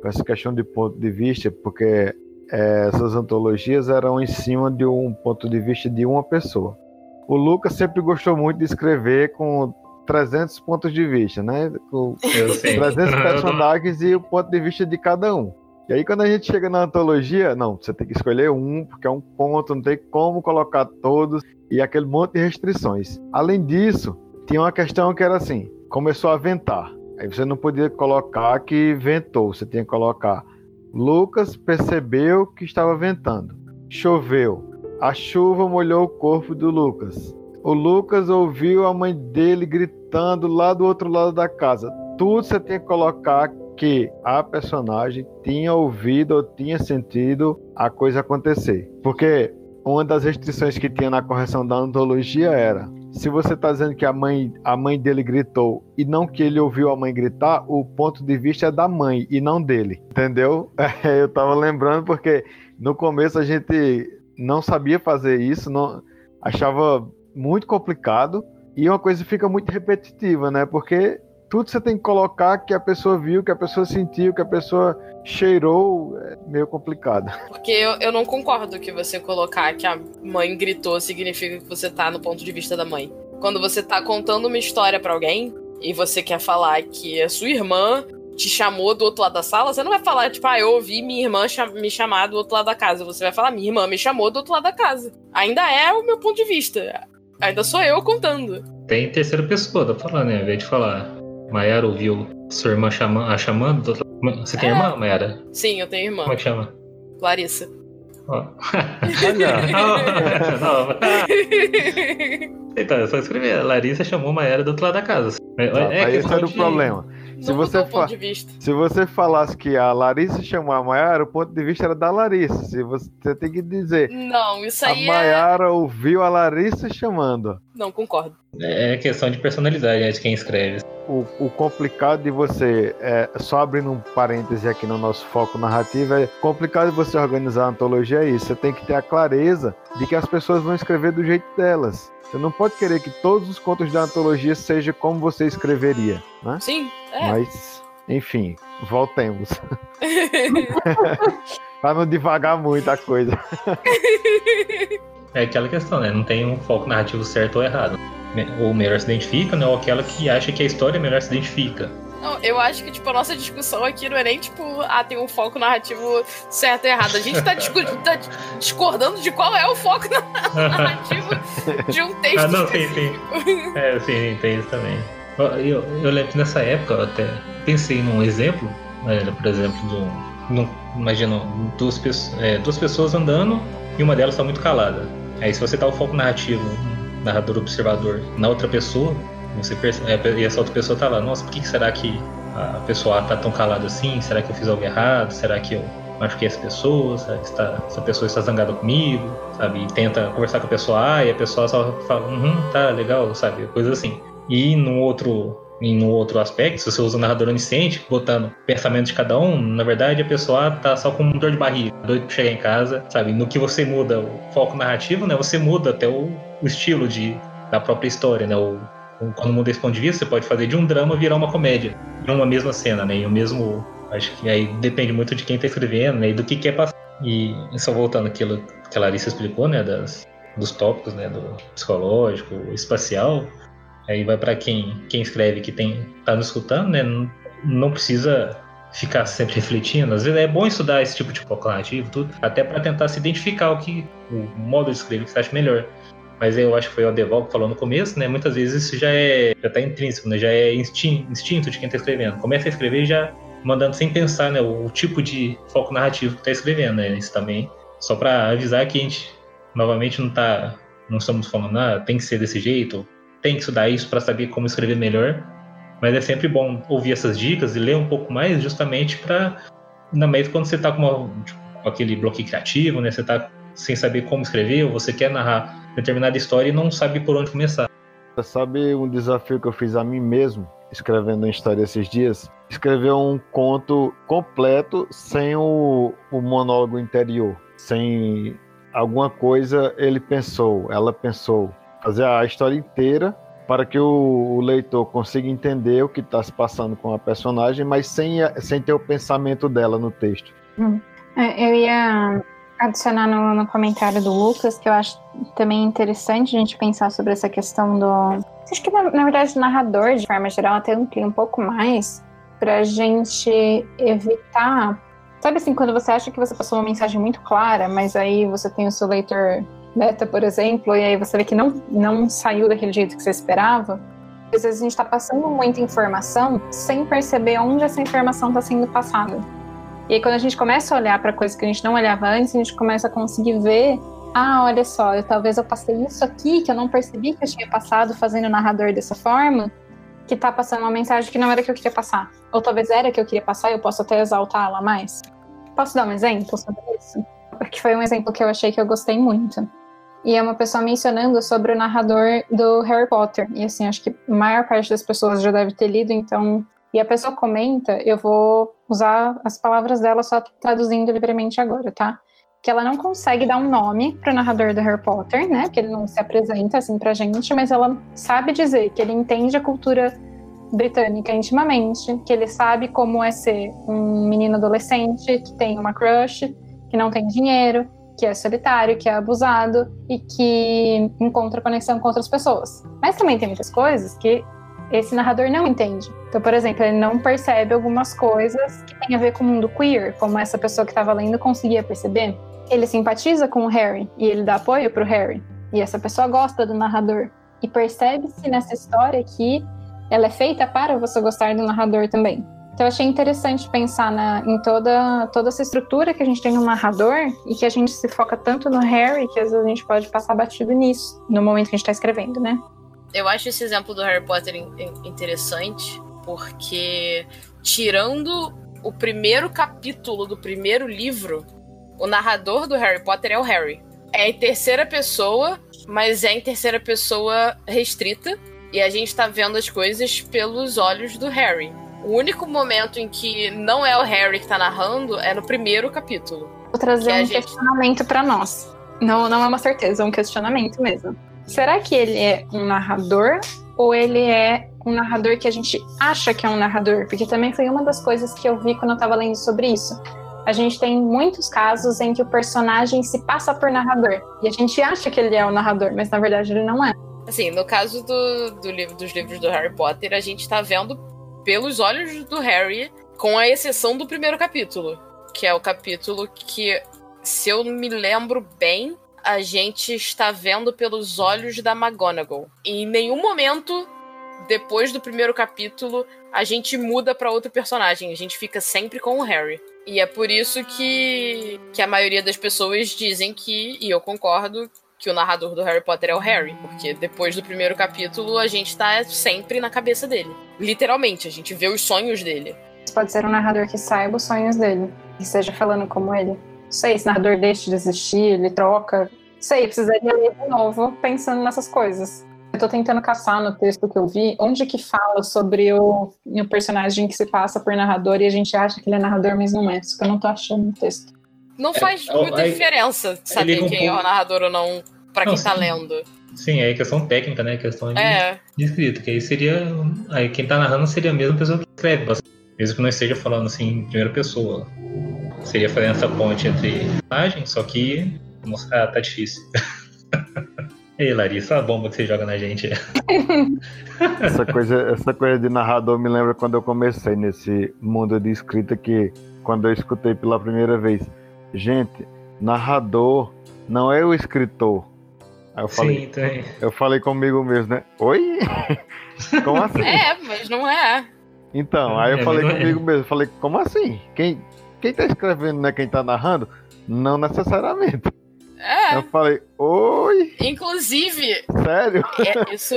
com essa questão de ponto de vista, porque é, essas antologias eram em cima de um ponto de vista de uma pessoa. O Lucas sempre gostou muito de escrever com 300 pontos de vista, né? Com 300 personagens e o ponto de vista de cada um. E aí, quando a gente chega na antologia, não, você tem que escolher um, porque é um ponto, não tem como colocar todos, e aquele monte de restrições. Além disso, tinha uma questão que era assim: começou a ventar. Aí você não podia colocar que ventou, você tinha que colocar. Lucas percebeu que estava ventando. Choveu. A chuva molhou o corpo do Lucas. O Lucas ouviu a mãe dele gritando lá do outro lado da casa. Tudo você tem que colocar que a personagem tinha ouvido ou tinha sentido a coisa acontecer. Porque uma das restrições que tinha na correção da antologia era: se você está dizendo que a mãe, a mãe dele gritou e não que ele ouviu a mãe gritar, o ponto de vista é da mãe e não dele. Entendeu? Eu estava lembrando porque no começo a gente não sabia fazer isso, não achava muito complicado e uma coisa fica muito repetitiva, né? Porque tudo você tem que colocar que a pessoa viu, que a pessoa sentiu, que a pessoa cheirou, é meio complicado. Porque eu, eu não concordo que você colocar que a mãe gritou significa que você tá no ponto de vista da mãe. Quando você tá contando uma história para alguém e você quer falar que a sua irmã te chamou do outro lado da sala, você não vai falar, tipo, ah, eu ouvi minha irmã me chamar do outro lado da casa. Você vai falar, minha irmã me chamou do outro lado da casa. Ainda é o meu ponto de vista. Ainda sou eu contando. Tem terceira pessoa, dá pra falar, né? Ao invés de falar, Mayara ouviu sua irmã chama, a chamando. Você tem é. irmã, Mayara? Sim, eu tenho irmã. Como é que chama? Larissa. Oh. Olha. então, é só escrever. Larissa chamou Mayara do outro lado da casa. É, é esse era o de... problema se você, fa... se você falasse que a Larissa chamou a Mayara, o ponto de vista era da Larissa. Se você, você tem que dizer. Não, isso aí. A Mayara é... ouviu a Larissa chamando. Não, concordo. É questão de personalidade é de quem escreve. O, o complicado de você, é, só abrindo um parêntese aqui no nosso foco narrativo, é complicado de você organizar a antologia é isso. Você tem que ter a clareza de que as pessoas vão escrever do jeito delas. Você não pode querer que todos os contos da antologia sejam como você escreveria, né? Sim, é. Mas, enfim, voltemos. pra não devagar muito a coisa. É aquela questão, né? Não tem um foco narrativo certo ou errado. Ou melhor se identifica, né? Ou aquela que acha que a história melhor se identifica. Não, eu acho que, tipo, a nossa discussão aqui não é nem, tipo, ah, tem um foco narrativo certo e errado. A gente tá, tá discordando de qual é o foco narrativo de um texto. Ah, não, tem, tem. É, sim, tem isso também. Eu, eu lembro que nessa época eu até pensei num exemplo, né, por exemplo, do. imagina duas, é, duas pessoas andando e uma delas está muito calada. Aí se você tá o foco narrativo, narrador observador, na outra pessoa, você percebe, é, e essa outra pessoa tá lá, nossa, por que será que a pessoa tá tão calada assim? Será que eu fiz algo errado? Será que eu machuquei essa pessoa? Será que está, essa pessoa está zangada comigo? Sabe? E tenta conversar com a pessoa A e a pessoa só fala, uhum, tá legal, sabe? Coisa assim. E no outro em um outro aspecto, se você usa o narrador onisciente, botando pensamento de cada um, na verdade a pessoa tá só com um dor de barriga, doido pra chegar em casa, sabe? No que você muda o foco narrativo, né? Você muda até o, o estilo de, da própria história, né? O, quando muda esse ponto de vista, você pode fazer de um drama virar uma comédia, em uma mesma cena, né? E o mesmo. Acho que aí depende muito de quem está escrevendo, né? E do que quer passar. E só voltando àquilo que a Larissa explicou, né? Das, dos tópicos, né? Do psicológico, espacial. Aí vai para quem, quem escreve, que tem tá nos escutando, né? Não, não precisa ficar sempre refletindo. Às vezes é bom estudar esse tipo de foco narrativo, tudo, até para tentar se identificar o que o modo de escrever que você acha melhor mas eu acho que foi o Adeval que falou no começo, né? Muitas vezes isso já é já tá intrínseco, né? Já é instinto, instinto de quem está escrevendo. Começa a escrever já mandando sem pensar, né? O, o tipo de foco narrativo que está escrevendo, né? Isso também só para avisar que a gente novamente não tá não estamos falando ah, tem que ser desse jeito, tem que estudar isso para saber como escrever melhor. Mas é sempre bom ouvir essas dicas e ler um pouco mais, justamente para na mesma quando você está com, uma, tipo, com aquele bloqueio criativo, né? Você está sem saber como escrever, ou você quer narrar determinada história e não sabe por onde começar. Sabe um desafio que eu fiz a mim mesmo, escrevendo uma história esses dias? Escrever um conto completo sem o, o monólogo interior, sem alguma coisa ele pensou, ela pensou. Fazer a história inteira para que o, o leitor consiga entender o que está se passando com a personagem, mas sem, sem ter o pensamento dela no texto. Hum. É, eu ia adicionar no, no, comentário do Lucas que eu acho também interessante a gente pensar sobre essa questão do. Acho que, na, na verdade, o narrador, de forma geral, até amplia um pouco mais para a gente evitar. Sabe assim, quando você acha que você passou uma mensagem muito clara, mas aí você tem o seu leitor beta, por exemplo, e aí você vê que não, não saiu daquele jeito que você esperava. Às vezes a gente está passando muita informação sem perceber onde essa informação está sendo passada. E aí, quando a gente começa a olhar para coisas que a gente não olhava antes, a gente começa a conseguir ver: ah, olha só, eu, talvez eu passei isso aqui que eu não percebi que eu tinha passado fazendo o narrador dessa forma, que tá passando uma mensagem que não era que eu queria passar. Ou talvez era que eu queria passar e eu posso até exaltá-la mais. Posso dar um exemplo sobre isso? Porque foi um exemplo que eu achei que eu gostei muito. E é uma pessoa mencionando sobre o narrador do Harry Potter. E assim, acho que a maior parte das pessoas já deve ter lido, então e a pessoa comenta, eu vou usar as palavras dela só traduzindo livremente agora, tá? Que ela não consegue dar um nome pro narrador do Harry Potter, né? Porque ele não se apresenta assim pra gente, mas ela sabe dizer que ele entende a cultura britânica intimamente, que ele sabe como é ser um menino adolescente que tem uma crush, que não tem dinheiro, que é solitário, que é abusado e que encontra conexão com outras pessoas. Mas também tem muitas coisas que esse narrador não entende. Então, por exemplo, ele não percebe algumas coisas que têm a ver com o mundo queer, como essa pessoa que estava lendo conseguia perceber. Ele simpatiza com o Harry e ele dá apoio para o Harry. E essa pessoa gosta do narrador. E percebe-se nessa história que ela é feita para você gostar do narrador também. Então, eu achei interessante pensar na, em toda, toda essa estrutura que a gente tem no narrador e que a gente se foca tanto no Harry que às vezes a gente pode passar batido nisso no momento que a gente está escrevendo, né? Eu acho esse exemplo do Harry Potter interessante porque, tirando o primeiro capítulo do primeiro livro, o narrador do Harry Potter é o Harry. É em terceira pessoa, mas é em terceira pessoa restrita. E a gente tá vendo as coisas pelos olhos do Harry. O único momento em que não é o Harry que tá narrando é no primeiro capítulo. Vou trazer um gente... questionamento para nós. Não, não é uma certeza, é um questionamento mesmo. Será que ele é um narrador ou ele é um narrador que a gente acha que é um narrador? Porque também foi uma das coisas que eu vi quando eu estava lendo sobre isso. A gente tem muitos casos em que o personagem se passa por narrador e a gente acha que ele é o narrador, mas na verdade ele não é. Assim, no caso do, do livro, dos livros do Harry Potter, a gente está vendo pelos olhos do Harry, com a exceção do primeiro capítulo, que é o capítulo que, se eu me lembro bem, a gente está vendo pelos olhos da McGonagall. E em nenhum momento, depois do primeiro capítulo, a gente muda para outro personagem. A gente fica sempre com o Harry. E é por isso que, que a maioria das pessoas dizem que, e eu concordo, que o narrador do Harry Potter é o Harry, porque depois do primeiro capítulo a gente tá sempre na cabeça dele. Literalmente, a gente vê os sonhos dele. Pode ser um narrador que saiba os sonhos dele, que esteja falando como ele sei, esse narrador deixa de existir, ele troca. Sei, precisaria ler de novo pensando nessas coisas. Eu tô tentando caçar no texto que eu vi onde que fala sobre o, o personagem que se passa por narrador e a gente acha que ele é narrador, mas não é. Só que eu não tô achando no texto. Não é, faz é, muita diferença saber quem é o narrador ou não para quem não, tá lendo. Sim, é questão técnica, né? Questão de, é. de escrita. Que aí seria. Aí quem tá narrando seria a mesma pessoa que escreve, mesmo que não esteja falando assim em primeira pessoa seria fazendo essa ponte entre imagens, só que mostrar tá difícil. Ei, Larissa, a bomba que você joga na gente. essa, coisa, essa coisa de narrador me lembra quando eu comecei nesse mundo de escrita que quando eu escutei pela primeira vez. Gente, narrador não é o escritor. Aí eu falei, Sim, tem. Eu falei comigo mesmo, né? Oi? Como assim? É, mas não é. Então, aí eu é, falei comigo é. mesmo, falei, como assim? Quem, quem tá escrevendo não é quem tá narrando? Não necessariamente. É. Eu falei, oi! Inclusive. Sério? É, isso.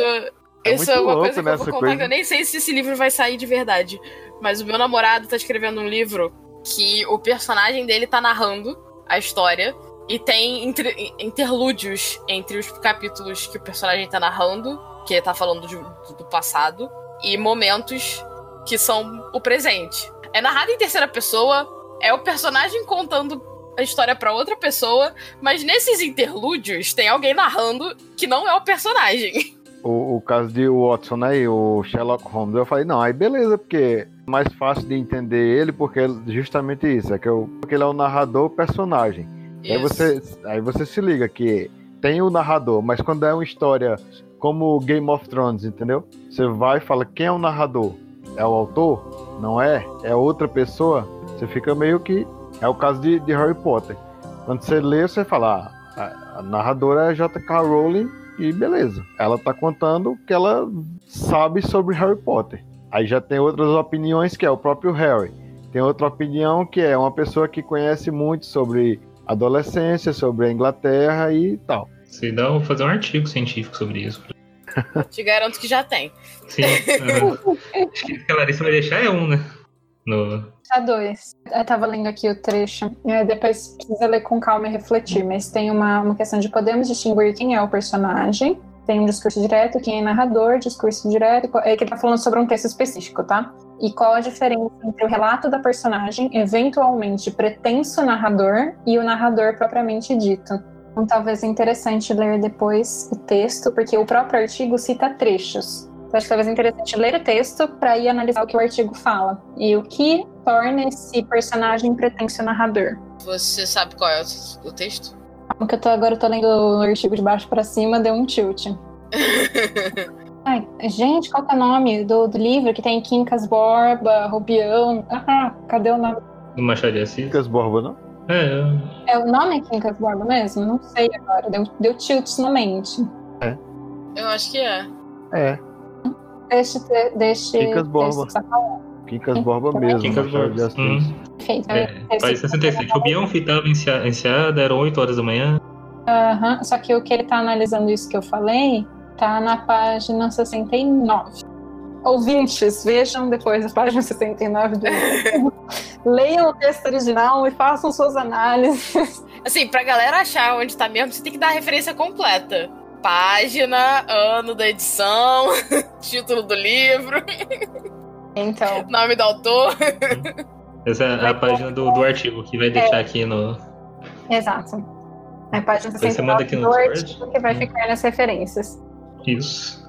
É isso é uma coisa que eu vou contar coisa. que eu nem sei se esse livro vai sair de verdade. Mas o meu namorado tá escrevendo um livro que o personagem dele tá narrando a história E tem inter- interlúdios entre os capítulos que o personagem tá narrando, que ele tá falando de- do passado, e momentos que são o presente. É narrado em terceira pessoa, é o personagem contando a história pra outra pessoa, mas nesses interlúdios tem alguém narrando que não é o personagem. O, o caso de Watson, né? E o Sherlock Holmes. Eu falei, não, aí beleza, porque é mais fácil de entender ele, porque é justamente isso, é que eu, porque ele é o narrador personagem. Aí você, aí você se liga que tem o narrador, mas quando é uma história como Game of Thrones, entendeu? Você vai e fala quem é o narrador? É o autor? Não é? É outra pessoa? Você fica meio que. É o caso de, de Harry Potter. Quando você lê, você fala, ah, a, narradora é J.K. Rowling e beleza. Ela tá contando o que ela sabe sobre Harry Potter. Aí já tem outras opiniões que é o próprio Harry. Tem outra opinião que é uma pessoa que conhece muito sobre adolescência, sobre a Inglaterra e tal. Se dá, vou fazer um artigo científico sobre isso. Te garanto que já tem. Sim. Acho que a Larissa vai deixar é um, né? No... A dois. Eu tava lendo aqui o trecho. É, depois precisa ler com calma e refletir, mas tem uma, uma questão de podemos distinguir quem é o personagem. Tem um discurso direto, quem é narrador, discurso direto. É que ele tá falando sobre um texto específico, tá? E qual a diferença entre o relato da personagem, eventualmente pretenso narrador, e o narrador propriamente dito. Então, talvez é interessante ler depois o texto, porque o próprio artigo cita trechos. Então, acho que talvez é interessante ler o texto para ir analisar o que o artigo fala e o que torna esse personagem pretenso narrador. Você sabe qual é o, o texto? Como que eu tô agora, eu tô lendo o artigo de baixo para cima, deu um tilt. Ai, gente, qual que é o nome do, do livro que tem Quincas Borba, Rubião? Ah, cadê o nome? Do Machado de Assis? Quincas Borba, não? É, É, o nome é Quincas Borba mesmo? Não sei agora, deu, deu tilt na mente. Eu acho que é. É, Deixe, deixe Quincas Borba. Quincas Borba mesmo. Quincas Borba. Assis. Hum. Perfeito. É, faz 67. O Bião fitava enseada, eram 8 horas da manhã. Aham, Só que o que ele tá analisando isso que eu falei tá na página 69. Ouvintes, vejam depois a página 69 do livro. Leiam o texto original e façam suas análises. Assim, pra galera achar onde tá mesmo, você tem que dar a referência completa. Página, ano da edição, título do livro, Então, nome do autor. Essa é a página do, do artigo que vai deixar aqui no. exato. É a página Depois você manda 69 aqui no do artigo que vai Hum. ficar nas referências. Isso.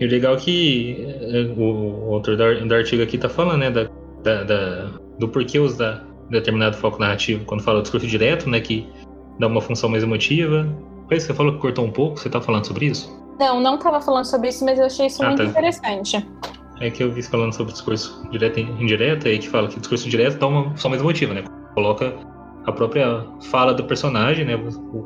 E o legal é que é, o, o autor do, do artigo aqui tá falando, né, da, da- da- do porquê usar determinado foco narrativo quando fala o discurso direto, né, que dá uma função mais emotiva. Isso que você falou que cortou um pouco, você tá falando sobre isso? Não, não tava falando sobre isso, mas eu achei isso Ah, muito tá. interessante. É que eu vi falando sobre discurso direto e indireto, aí que fala que o discurso direto dá uma função mais emotiva, né? Coloca a própria fala do personagem, né?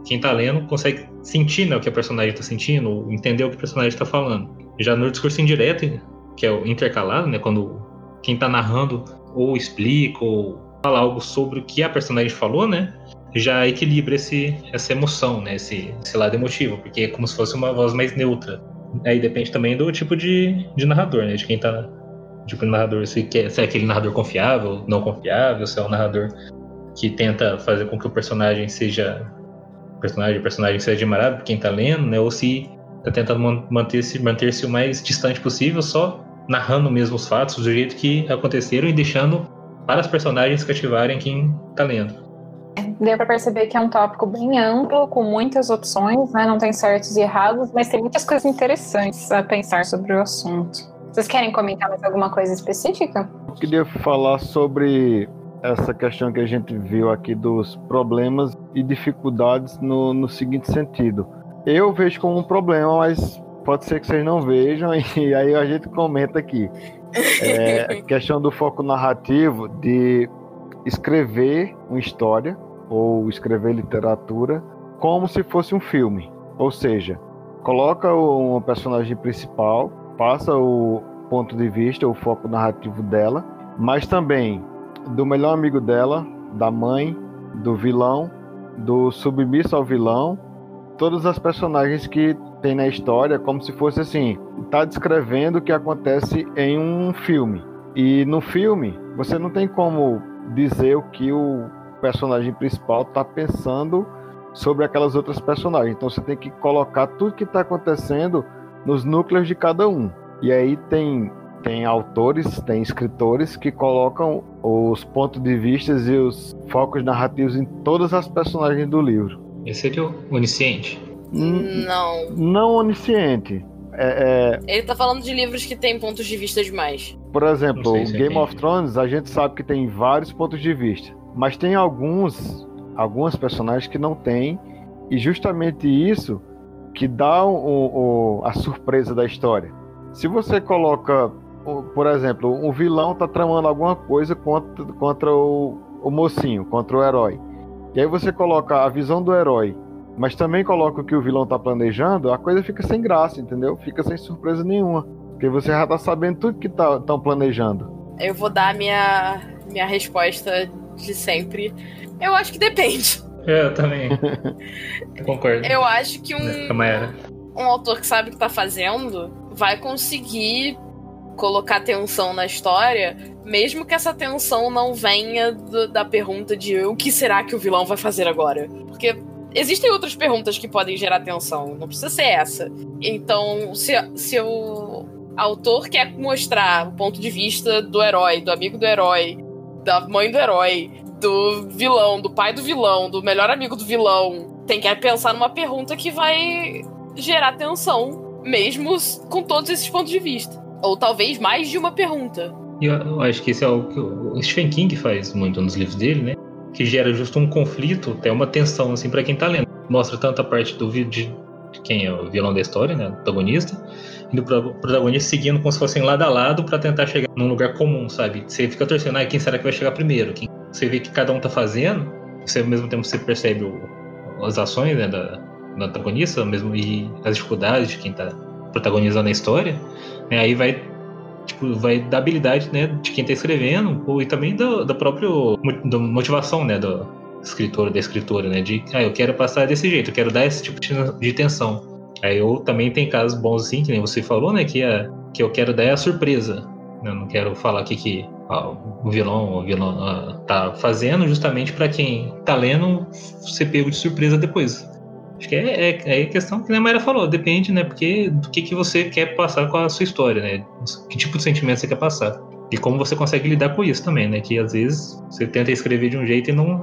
Quem tá lendo consegue sentir né, o que o personagem tá sentindo, entender o que o personagem tá falando. Já no discurso indireto, que é o intercalado, né? Quando quem tá narrando ou explica ou fala algo sobre o que a personagem falou, né? Já equilibra esse, essa emoção, né? Esse, esse lado emotivo, porque é como se fosse uma voz mais neutra. Aí depende também do tipo de, de narrador, né? De quem tá. Tipo, narrador, se, quer, se é aquele narrador confiável, não confiável, se é um narrador que tenta fazer com que o personagem seja. O personagem, o personagem seja admirável por quem tá lendo, né? Ou se tá tentando man- manter-se manter o mais distante possível, só narrando mesmo os fatos do jeito que aconteceram e deixando para os personagens cativarem quem tá lendo. Deu pra perceber que é um tópico bem amplo, com muitas opções, né? Não tem certos e errados, mas tem muitas coisas interessantes a pensar sobre o assunto. Vocês querem comentar mais alguma coisa específica? Eu queria falar sobre essa questão que a gente viu aqui dos problemas e dificuldades no, no seguinte sentido. Eu vejo como um problema, mas pode ser que vocês não vejam e aí a gente comenta aqui. É, a questão do foco narrativo de escrever uma história ou escrever literatura como se fosse um filme. Ou seja, coloca um personagem principal, passa o ponto de vista, o foco narrativo dela, mas também do melhor amigo dela, da mãe, do vilão, do submisso ao vilão, todas as personagens que tem na história, como se fosse assim, tá descrevendo o que acontece em um filme. E no filme, você não tem como dizer o que o personagem principal está pensando sobre aquelas outras personagens. Então você tem que colocar tudo que está acontecendo nos núcleos de cada um. E aí tem tem autores, tem escritores que colocam os pontos de vista e os focos narrativos em todas as personagens do livro. Esse seria o onisciente? Não. Não onisciente. É, é... Ele tá falando de livros que tem pontos de vista demais. Por exemplo, Game of Thrones, a gente sabe que tem vários pontos de vista. Mas tem alguns, algumas personagens que não tem. E justamente isso que dá o, o, a surpresa da história. Se você coloca por exemplo, um vilão tá tramando alguma coisa contra, contra o, o mocinho, contra o herói. E aí você coloca a visão do herói, mas também coloca o que o vilão tá planejando, a coisa fica sem graça, entendeu? Fica sem surpresa nenhuma. Porque você já tá sabendo tudo que estão tá, planejando. Eu vou dar minha, minha resposta de sempre. Eu acho que depende. É, eu também. concordo. Eu acho que um, um autor que sabe o que tá fazendo vai conseguir colocar tensão na história, mesmo que essa tensão não venha do, da pergunta de o que será que o vilão vai fazer agora. Porque existem outras perguntas que podem gerar tensão, não precisa ser essa. Então, se, se o autor quer mostrar o ponto de vista do herói, do amigo do herói, da mãe do herói, do vilão, do pai do vilão, do melhor amigo do vilão, tem que pensar numa pergunta que vai gerar tensão, mesmo com todos esses pontos de vista. Ou talvez mais de uma pergunta. Eu, eu acho que isso é algo que o Stephen King faz muito nos livros dele, né? Que gera justo um conflito, até uma tensão, assim, para quem tá lendo. Mostra tanto a parte do de quem é o vilão da história, né? O protagonista, e o protagonista seguindo como se fossem lado a lado para tentar chegar num lugar comum, sabe? Você fica torcendo, ah, quem será que vai chegar primeiro? Quem... Você vê que cada um tá fazendo, você ao mesmo tempo você percebe o, as ações né, da, do antagonista, mesmo e as dificuldades de quem tá protagonizando a história, né, aí vai tipo, vai da habilidade né, de quem está escrevendo e também da, da própria da motivação né, do escritor da escritora, né, de ah, eu quero passar desse jeito, eu quero dar esse tipo de tensão. Aí eu também tem casos bons assim, que nem você falou, né, que, é, que eu quero dar a surpresa. Eu não quero falar aqui que ah, o vilão, o vilão ah, tá fazendo justamente para quem tá lendo ser pego de surpresa depois. Acho que é, é, é questão que a Mayra falou, depende, né? Porque do que, que você quer passar com a sua história, né? Que tipo de sentimento você quer passar. E como você consegue lidar com isso também, né? Que às vezes você tenta escrever de um jeito e não,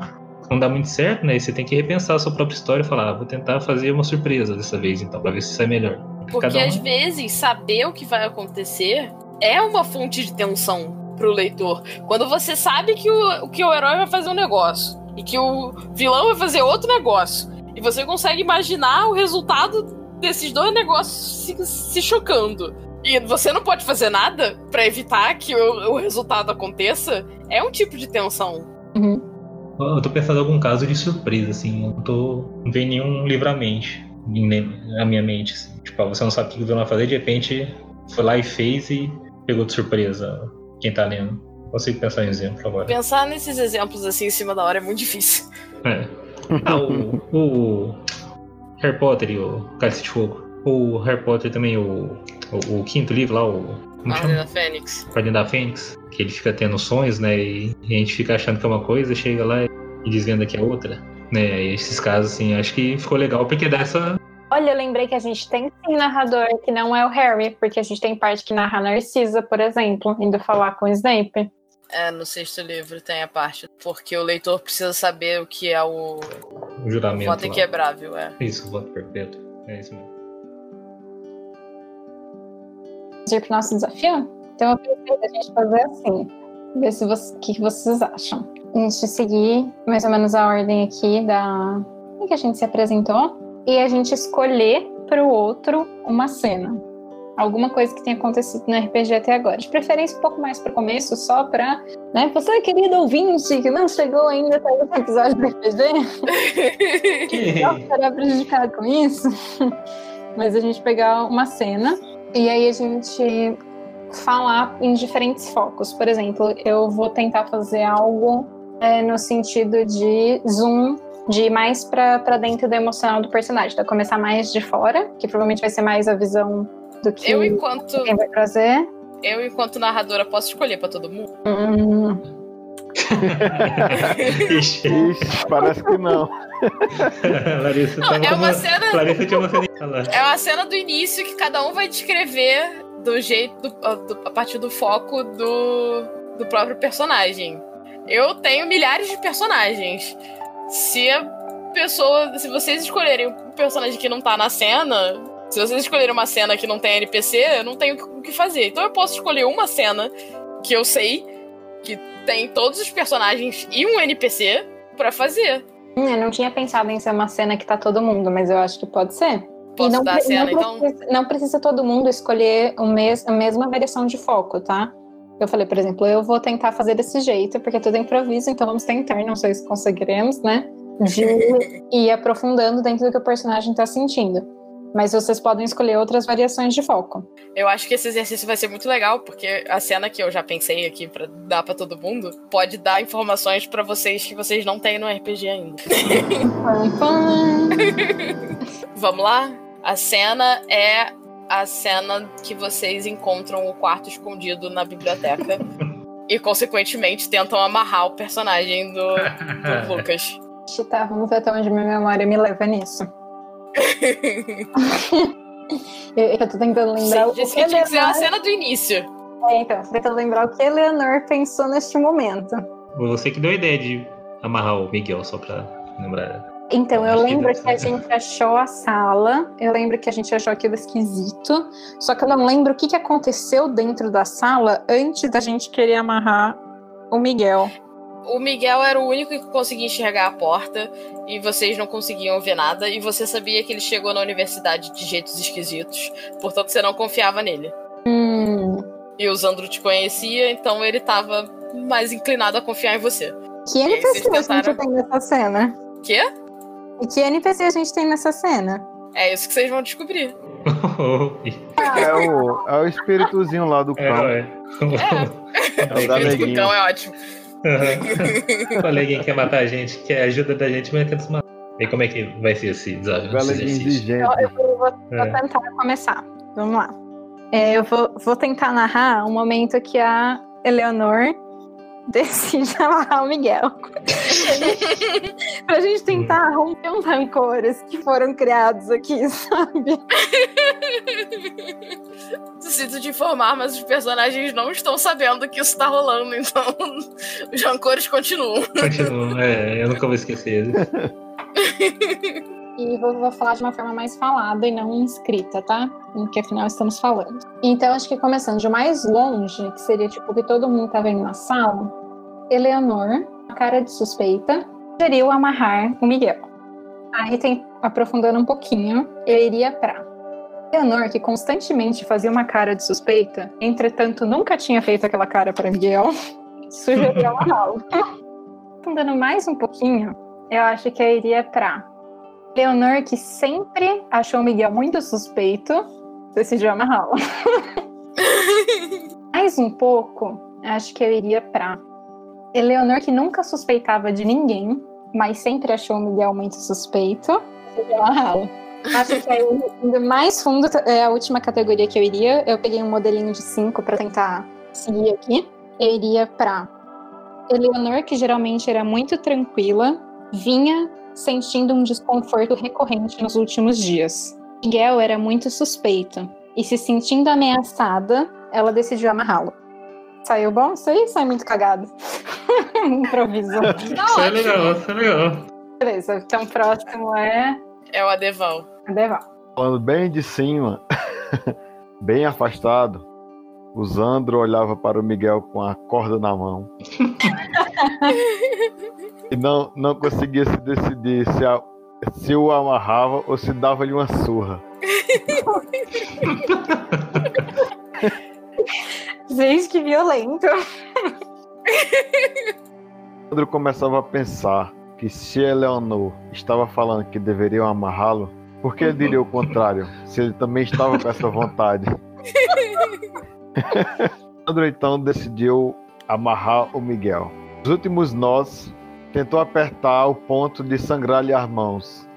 não dá muito certo, né? E você tem que repensar a sua própria história e falar, ah, vou tentar fazer uma surpresa dessa vez, então, pra ver se sai melhor. Porque um... às vezes saber o que vai acontecer é uma fonte de tensão pro leitor. Quando você sabe que o, que o herói vai fazer um negócio e que o vilão vai fazer outro negócio e você consegue imaginar o resultado desses dois negócios se, se chocando. E você não pode fazer nada para evitar que o, o, resultado aconteça. É um tipo de tensão. Uhum. Eu tô pensando em algum caso de surpresa, assim. Eu não tô. Não vem nenhum livramento na minha mente. Assim. Tipo, você não sabe o que o vilão vai fazer, de repente foi lá e fez e pegou de surpresa quem tá lendo. Consigo pensar em exemplo agora. Pensar nesses exemplos assim em cima da hora é muito difícil. É. Ah, o, o Harry Potter e o Cálice de Fogo. O Harry Potter também, o, o, o quinto livro lá, o. Ordem da Fênix. Ordem da Fênix. Que ele fica tendo sonhos, né? E, e, a gente fica achando que é uma coisa, chega lá e desvenda que é outra. Né? E esses casos, assim, acho que ficou legal porque dá essa. Olha, eu lembrei que a gente tem sim narrador que não é o Harry, porque a gente tem parte que narra a Narcisa, por exemplo, indo falar com o Snape. É, no sexto livro tem a parte. Porque o leitor precisa saber o que é o. O juramento. O voto inquebrável, é. Isso, o voto perpétuo. É isso mesmo. Vamos ir pro nosso desafio? Então eu pensei a gente fazer assim. Ver se você, o que vocês acham. A gente seguir mais ou menos a ordem aqui da. que a gente se apresentou. E a gente escolher para o outro uma cena alguma coisa que tenha acontecido no RPG até agora. De preferência um pouco mais para o começo, só para, né, você querido ouvinte que não chegou ainda até esse episódio do RPG, não será prejudicado com isso. Mas a gente pegar uma cena e aí a gente falar em diferentes focos. Por exemplo, eu vou tentar fazer algo é, no sentido de zoom de ir mais para dentro do emocional do personagem. Então, começar mais de fora, que provavelmente vai ser mais a visão do que eu, enquanto, quem vai trazer. Eu, enquanto narradora, posso escolher para todo mundo? Hum. Ixi, parece que não. Larissa, Não, tava é uma cena- Larissa tinha uma cena. É uma cena do início que cada um vai descrever do jeito. do- do- a partir do foco do, do próprio personagem. Eu tenho milhares de personagens. Se a pessoa. Se vocês escolherem um personagem que não tá na cena. Se vocês escolherem uma cena que não tem NPC, eu não tenho o que fazer. Então eu posso escolher uma cena que eu sei que tem todos os personagens e um NPC pra fazer. Hum, Eu não tinha pensado em ser uma cena que tá todo mundo, mas eu acho que pode ser. Posso não, dar a cena, não então? precisa, não precisa todo mundo escolher o mes, a mesma variação de foco, tá? Eu falei, por exemplo, eu vou tentar fazer desse jeito, porque tudo é improviso, então vamos tentar, não sei se conseguiremos, né? De ir aprofundando dentro do que o personagem tá sentindo. Mas vocês podem escolher outras variações de foco. Eu acho que esse exercício vai ser muito legal, porque a cena que eu já pensei aqui pra dar pra todo mundo pode dar informações pra vocês que vocês não têm no RPG ainda. Vamos lá? A cena é a cena que vocês encontram o quarto escondido na biblioteca. e, consequentemente, tentam amarrar o personagem do, do Lucas. Tá, vamos ver até onde minha memória me leva nisso. eu, eu tô tentando lembrar Sim, o que disse que tinha que ser a cena do início. É, então, tô tentando lembrar o que Eleanor pensou neste momento. Você que deu a ideia de amarrar o Miguel, só pra lembrar. Então, eu Acho que lembro deve que a gente achou a sala, eu lembro que a gente achou aquilo esquisito, só que eu não lembro o que, que aconteceu dentro da sala antes da gente querer amarrar o Miguel. O Miguel era o único que conseguia enxergar a porta e vocês não conseguiam ver nada. E você sabia que ele chegou na universidade de jeitos esquisitos, portanto você não confiava nele. Hum, E o Zandro te conhecia, então ele tava mais inclinado a confiar em você. que NPC vocês a gente tentaram- tem nessa cena? Quê? E que NPC a gente tem nessa cena? É isso que vocês vão descobrir. É o, é o espíritozinho lá do É, cão. é. É o da O neguinha. cão é ótimo. Falei quem quer matar a gente, quer ajuda da gente, mas tenta se matar. E como é que vai ser esse desafio? esse exercício? Eu, eu vou, vou É. tentar começar. Vamos lá. É, eu vou, vou tentar narrar um momento que a Eleanor decide amarrar o Miguel. pra gente tentar romper uns rancores que foram criados aqui, sabe? Sinto te informar, mas os personagens não estão sabendo que isso tá rolando, então os rancores continuam. Continua, é, eu nunca vou esquecer. E vou, vou falar de uma forma mais falada e não escrita, tá? Porque afinal estamos falando. Então, acho que começando de mais longe, que seria tipo o que todo mundo tá vendo na sala, Eleanor, a cara de suspeita, sugeriu amarrar o Miguel. Aí tem, aprofundando um pouquinho, eu iria pra Eleanor, que constantemente fazia uma cara de suspeita, entretanto nunca tinha feito aquela cara para Miguel, sugeriu amarrá-lo. Aprofundando mais um pouquinho, eu acho que eu iria pra Leonor, que sempre achou o Miguel muito suspeito, decidiu amarrá-lo. Mais um pouco, acho que eu iria pra Eleonor, que nunca suspeitava de ninguém, mas sempre achou o Miguel muito suspeito, decidiu amarrá-lo. Acho que aí, indo mais fundo é a última categoria que eu iria. Eu peguei um modelinho de cinco para tentar seguir aqui. Eu iria pra Eleonor, que geralmente era muito tranquila, vinha sentindo um desconforto recorrente nos últimos dias. Miguel era muito suspeito e, se sentindo ameaçada, ela decidiu amarrá-lo. Saiu bom? Isso aí sai muito cagado. Improviso. Isso é legal, isso é legal. Beleza, então próximo é É o Adeval. Deval. Falando bem de cima, bem afastado, o Zandro olhava para o Miguel com a corda na mão. e não, não conseguia se decidir se, a- se o amarrava ou se dava-lhe uma surra. Gente, que violento. Zandro começava a pensar que se Eleanor estava falando que deveriam amarrá-lo, por que ele diria o contrário, se ele também estava com essa vontade? Sandro então decidiu amarrar o Miguel. Os últimos nós tentou apertar o ponto de sangrar-lhe as mãos.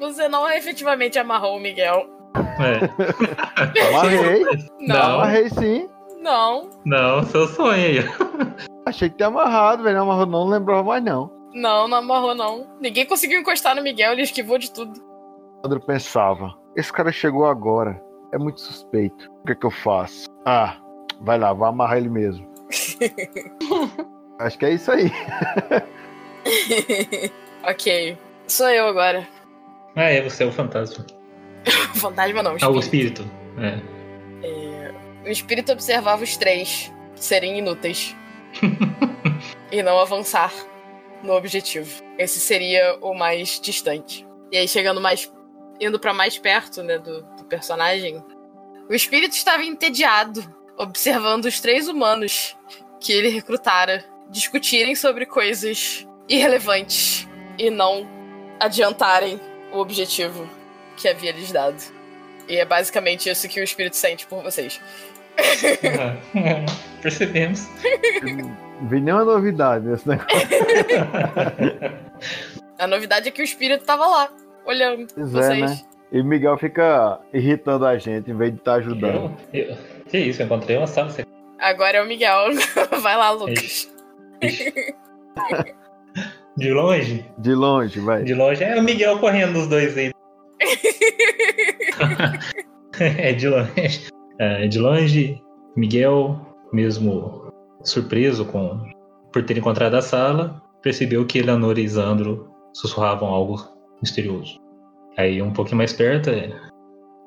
Você não efetivamente amarrou o Miguel. É. Amarrei, Não, amarrei sim. não. Não, seu sonho aí. Achei que tinha amarrado, velho. Não amarrou não, não lembrava mais não. Não, não amarrou, não. Ninguém conseguiu encostar no Miguel, ele esquivou de tudo. Sandro pensava, esse cara chegou agora. É muito suspeito. O que é que eu faço? Ah, vai lá, vai amarrar ele mesmo. Acho que é isso aí. ok. Sou eu agora. Ah, é, você é o fantasma. Fantasma não, Ah, o espírito. espírito. É. É, O espírito observava os três serem inúteis e não avançar no objetivo. Esse seria o mais distante. E aí, chegando mais. indo pra mais perto, né, do, do personagem, o espírito estava entediado, observando os três humanos que ele recrutara discutirem sobre coisas irrelevantes e não adiantarem o objetivo que havia lhes dado. E é basicamente isso que o espírito sente por vocês. Ah, Percebemos. Não vi nenhuma novidade nesse negócio. A novidade é que o espírito tava lá, olhando Pois é, vocês. né? E Miguel fica irritando a gente em vez de estar ajudando. Eu, eu, que isso, eu encontrei uma sala secreta. Agora é o Miguel. Vai lá, Lucas. De longe? De longe, vai. De longe é o Miguel correndo dos dois aí. é de longe. É, de longe, Miguel, mesmo surpreso com por ter encontrado a sala, percebeu que Eleanor e Isandro sussurravam algo misterioso. Aí um pouquinho mais perto, é,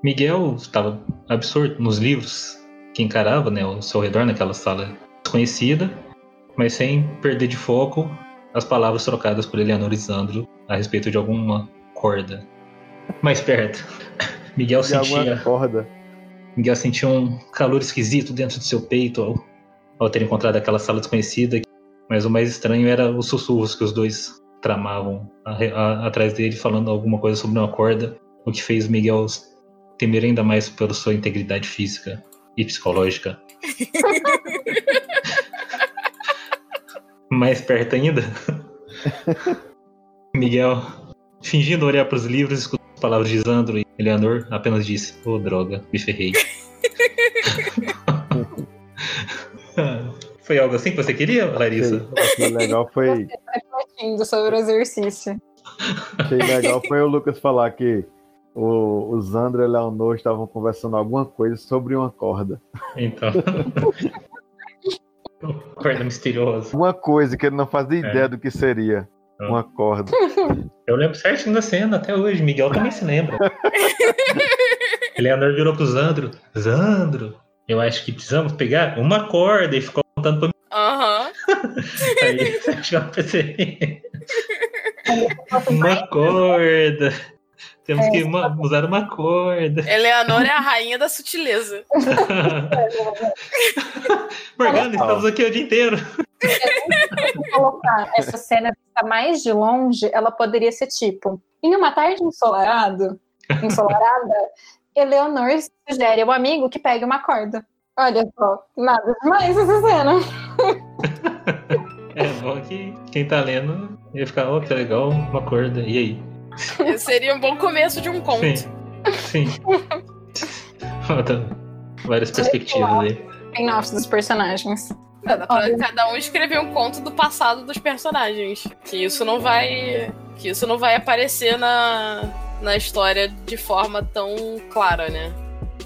Miguel estava absorto nos livros que encarava né, ao seu redor naquela sala desconhecida, mas sem perder de foco as palavras trocadas por Eleanor e Isandro a respeito de alguma corda. Mais perto, Miguel De sentia, corda. Miguel sentia um calor esquisito dentro do seu peito ao, ao ter encontrado aquela sala desconhecida. Mas o mais estranho era os sussurros que os dois tramavam a- a- atrás dele, falando alguma coisa sobre uma corda, o que fez Miguel temer ainda mais pela sua integridade física e psicológica. mais perto ainda, Miguel, fingindo olhar para os livros, escutou as palavras de Isandro e Eleanor, apenas disse: Ô droga, me ferrei. Foi algo assim que você queria, Larissa? Achei legal foi, Refletindo sobre o exercício. achei legal foi o Lucas falar que o, o Zandro e a Leonor estavam conversando alguma coisa sobre uma corda. Então. Corda misteriosa. Uma coisa que ele não fazia É. ideia do que seria. Não. Uma corda. Eu lembro certinho da cena até hoje. Miguel também se lembra. Eleanor virou pro Zandro. Zandro, eu acho que precisamos pegar uma corda e ficou apontando pra mim. Aham. Aí você? Uma corda. Temos que uma- usar uma corda. Eleanor é a rainha da sutileza. Morgana, estamos aqui o dia inteiro. colocar essa cena vista mais de longe, ela poderia ser tipo: em uma tarde ensolarado, ensolarada, Eleonor sugere ao amigo que pegue uma corda. Olha só, nada demais essa cena. É bom que quem tá lendo ia ficar, ó, que legal, uma corda. E aí? Esse seria um bom começo de um conto. Sim. Sim. Várias perspectivas aí. Em off dos personagens. Dá pra Olha. cada um escrever um conto do passado dos personagens. Que isso não vai. Que isso não vai aparecer na, na história de forma tão clara, né?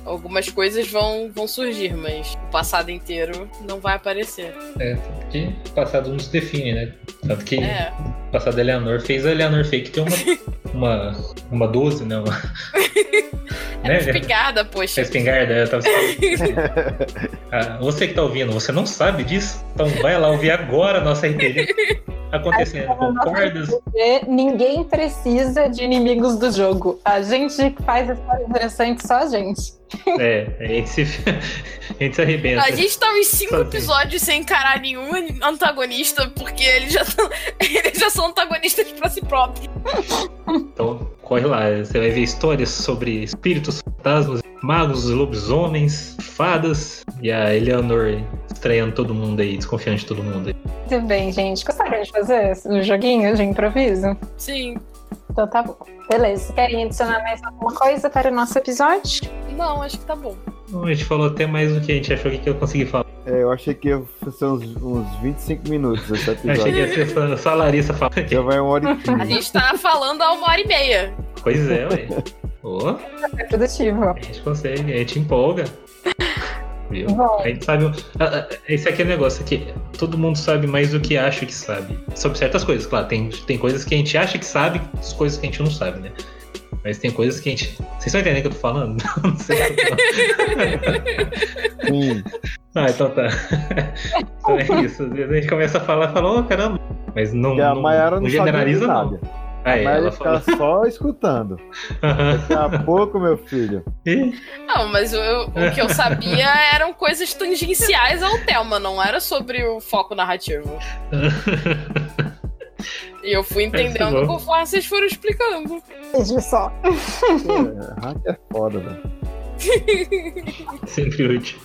Algumas coisas vão, vão surgir, mas o passado inteiro não vai aparecer. É, porque o passado nos define, né? Tanto que É. o passado da Eleanor fez a Eleanor Fake ter uma, uma, uma 12, né? Uma, Era né? espingarda, A poxa. espingarda, eu tava ah, Você que tá ouvindo, você não sabe disso? Então vai lá ouvir agora a nossa RPG acontecendo. Com cordas. Porque ninguém precisa de inimigos do jogo. A gente faz a história interessante só a gente. É, a gente se, a gente se arrebenta. A gente tá uns cinco Sozinho. episódios sem encarar nenhum antagonista, porque eles já, tão, eles já são antagonistas pra si próprios. Então, corre lá, você vai ver histórias sobre espíritos, fantasmas, magos, lobisomens, fadas e a Eleanor estranhando todo mundo aí, desconfiando de todo mundo aí. Muito bem, gente. Gostaria de fazer um joguinho de improviso? Sim. Então tá bom. Beleza. Querem adicionar mais alguma coisa para o nosso episódio? Não, acho que tá bom. Bom, a gente falou até mais do que a gente achou que eu consegui falar. É, eu achei que ia ser uns, uns 25 minutos esse episódio. Achei que ia ser só, só a Larissa falando. Já vai uma hora e A quinze. gente tá falando há uma hora e meia. Pois é, ué. Ô, É produtivo. a gente consegue, a gente empolga. Viu? Bom. A gente sabe. Esse aqui é o negócio aqui. Todo mundo sabe mais do que acha que sabe. Sobre certas coisas, claro. Tem, tem coisas que a gente acha que sabe, as coisas que a gente não sabe, né? Mas tem coisas que a gente. Vocês estão entendendo o que eu tô falando? Não sei eu Sim. Ah, então tá. Então é isso. Às vezes a gente começa a falar e fala, ô caramba. Mas não, não, não não generaliza, não. É, Mas ela ele fica só escutando. Daqui a pouco, meu filho. Não, mas o, o que eu sabia eram coisas tangenciais ao tema, não era sobre o foco narrativo. E eu fui entendendo É, conforme vocês foram explicando. Veja só. É, hack é foda, velho. Sempre útil.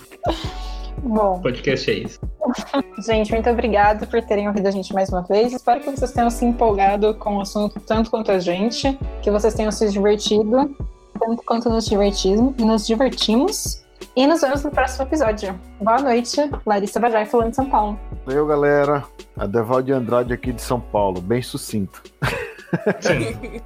Bom, Podcast é isso. gente, muito obrigada por terem ouvido a gente mais uma vez. Espero que vocês tenham se empolgado com o assunto tanto quanto a gente, que vocês tenham se divertido, tanto quanto nos divertimos, nos divertimos. E nos vemos no próximo episódio. Boa noite, Larissa Bajai falando de São Paulo. Valeu, galera. Adeval de Andrade aqui de São Paulo. Bem sucinto. Sim.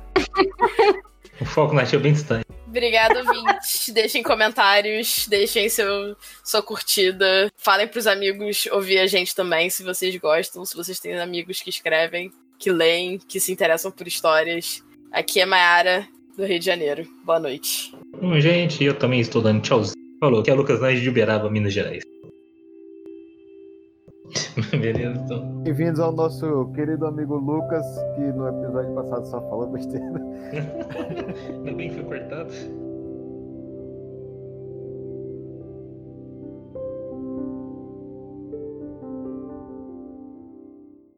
o foco nativo é bem distante. Obrigada, ouvintes. deixem comentários, deixem seu, sua curtida. Falem pros amigos ouvir a gente também, se vocês gostam, se vocês têm amigos que escrevem, que leem, que se interessam por histórias. Aqui é Mayara, do Rio de Janeiro. Boa noite. Bom, gente, eu também estou dando tchauzinho. Falou, que é Lucas Nage de Uberaba, Minas Gerais. Beleza, então. Bem-vindos ao nosso querido amigo Lucas, que no episódio passado só falou besteira. Ainda bem que foi cortado.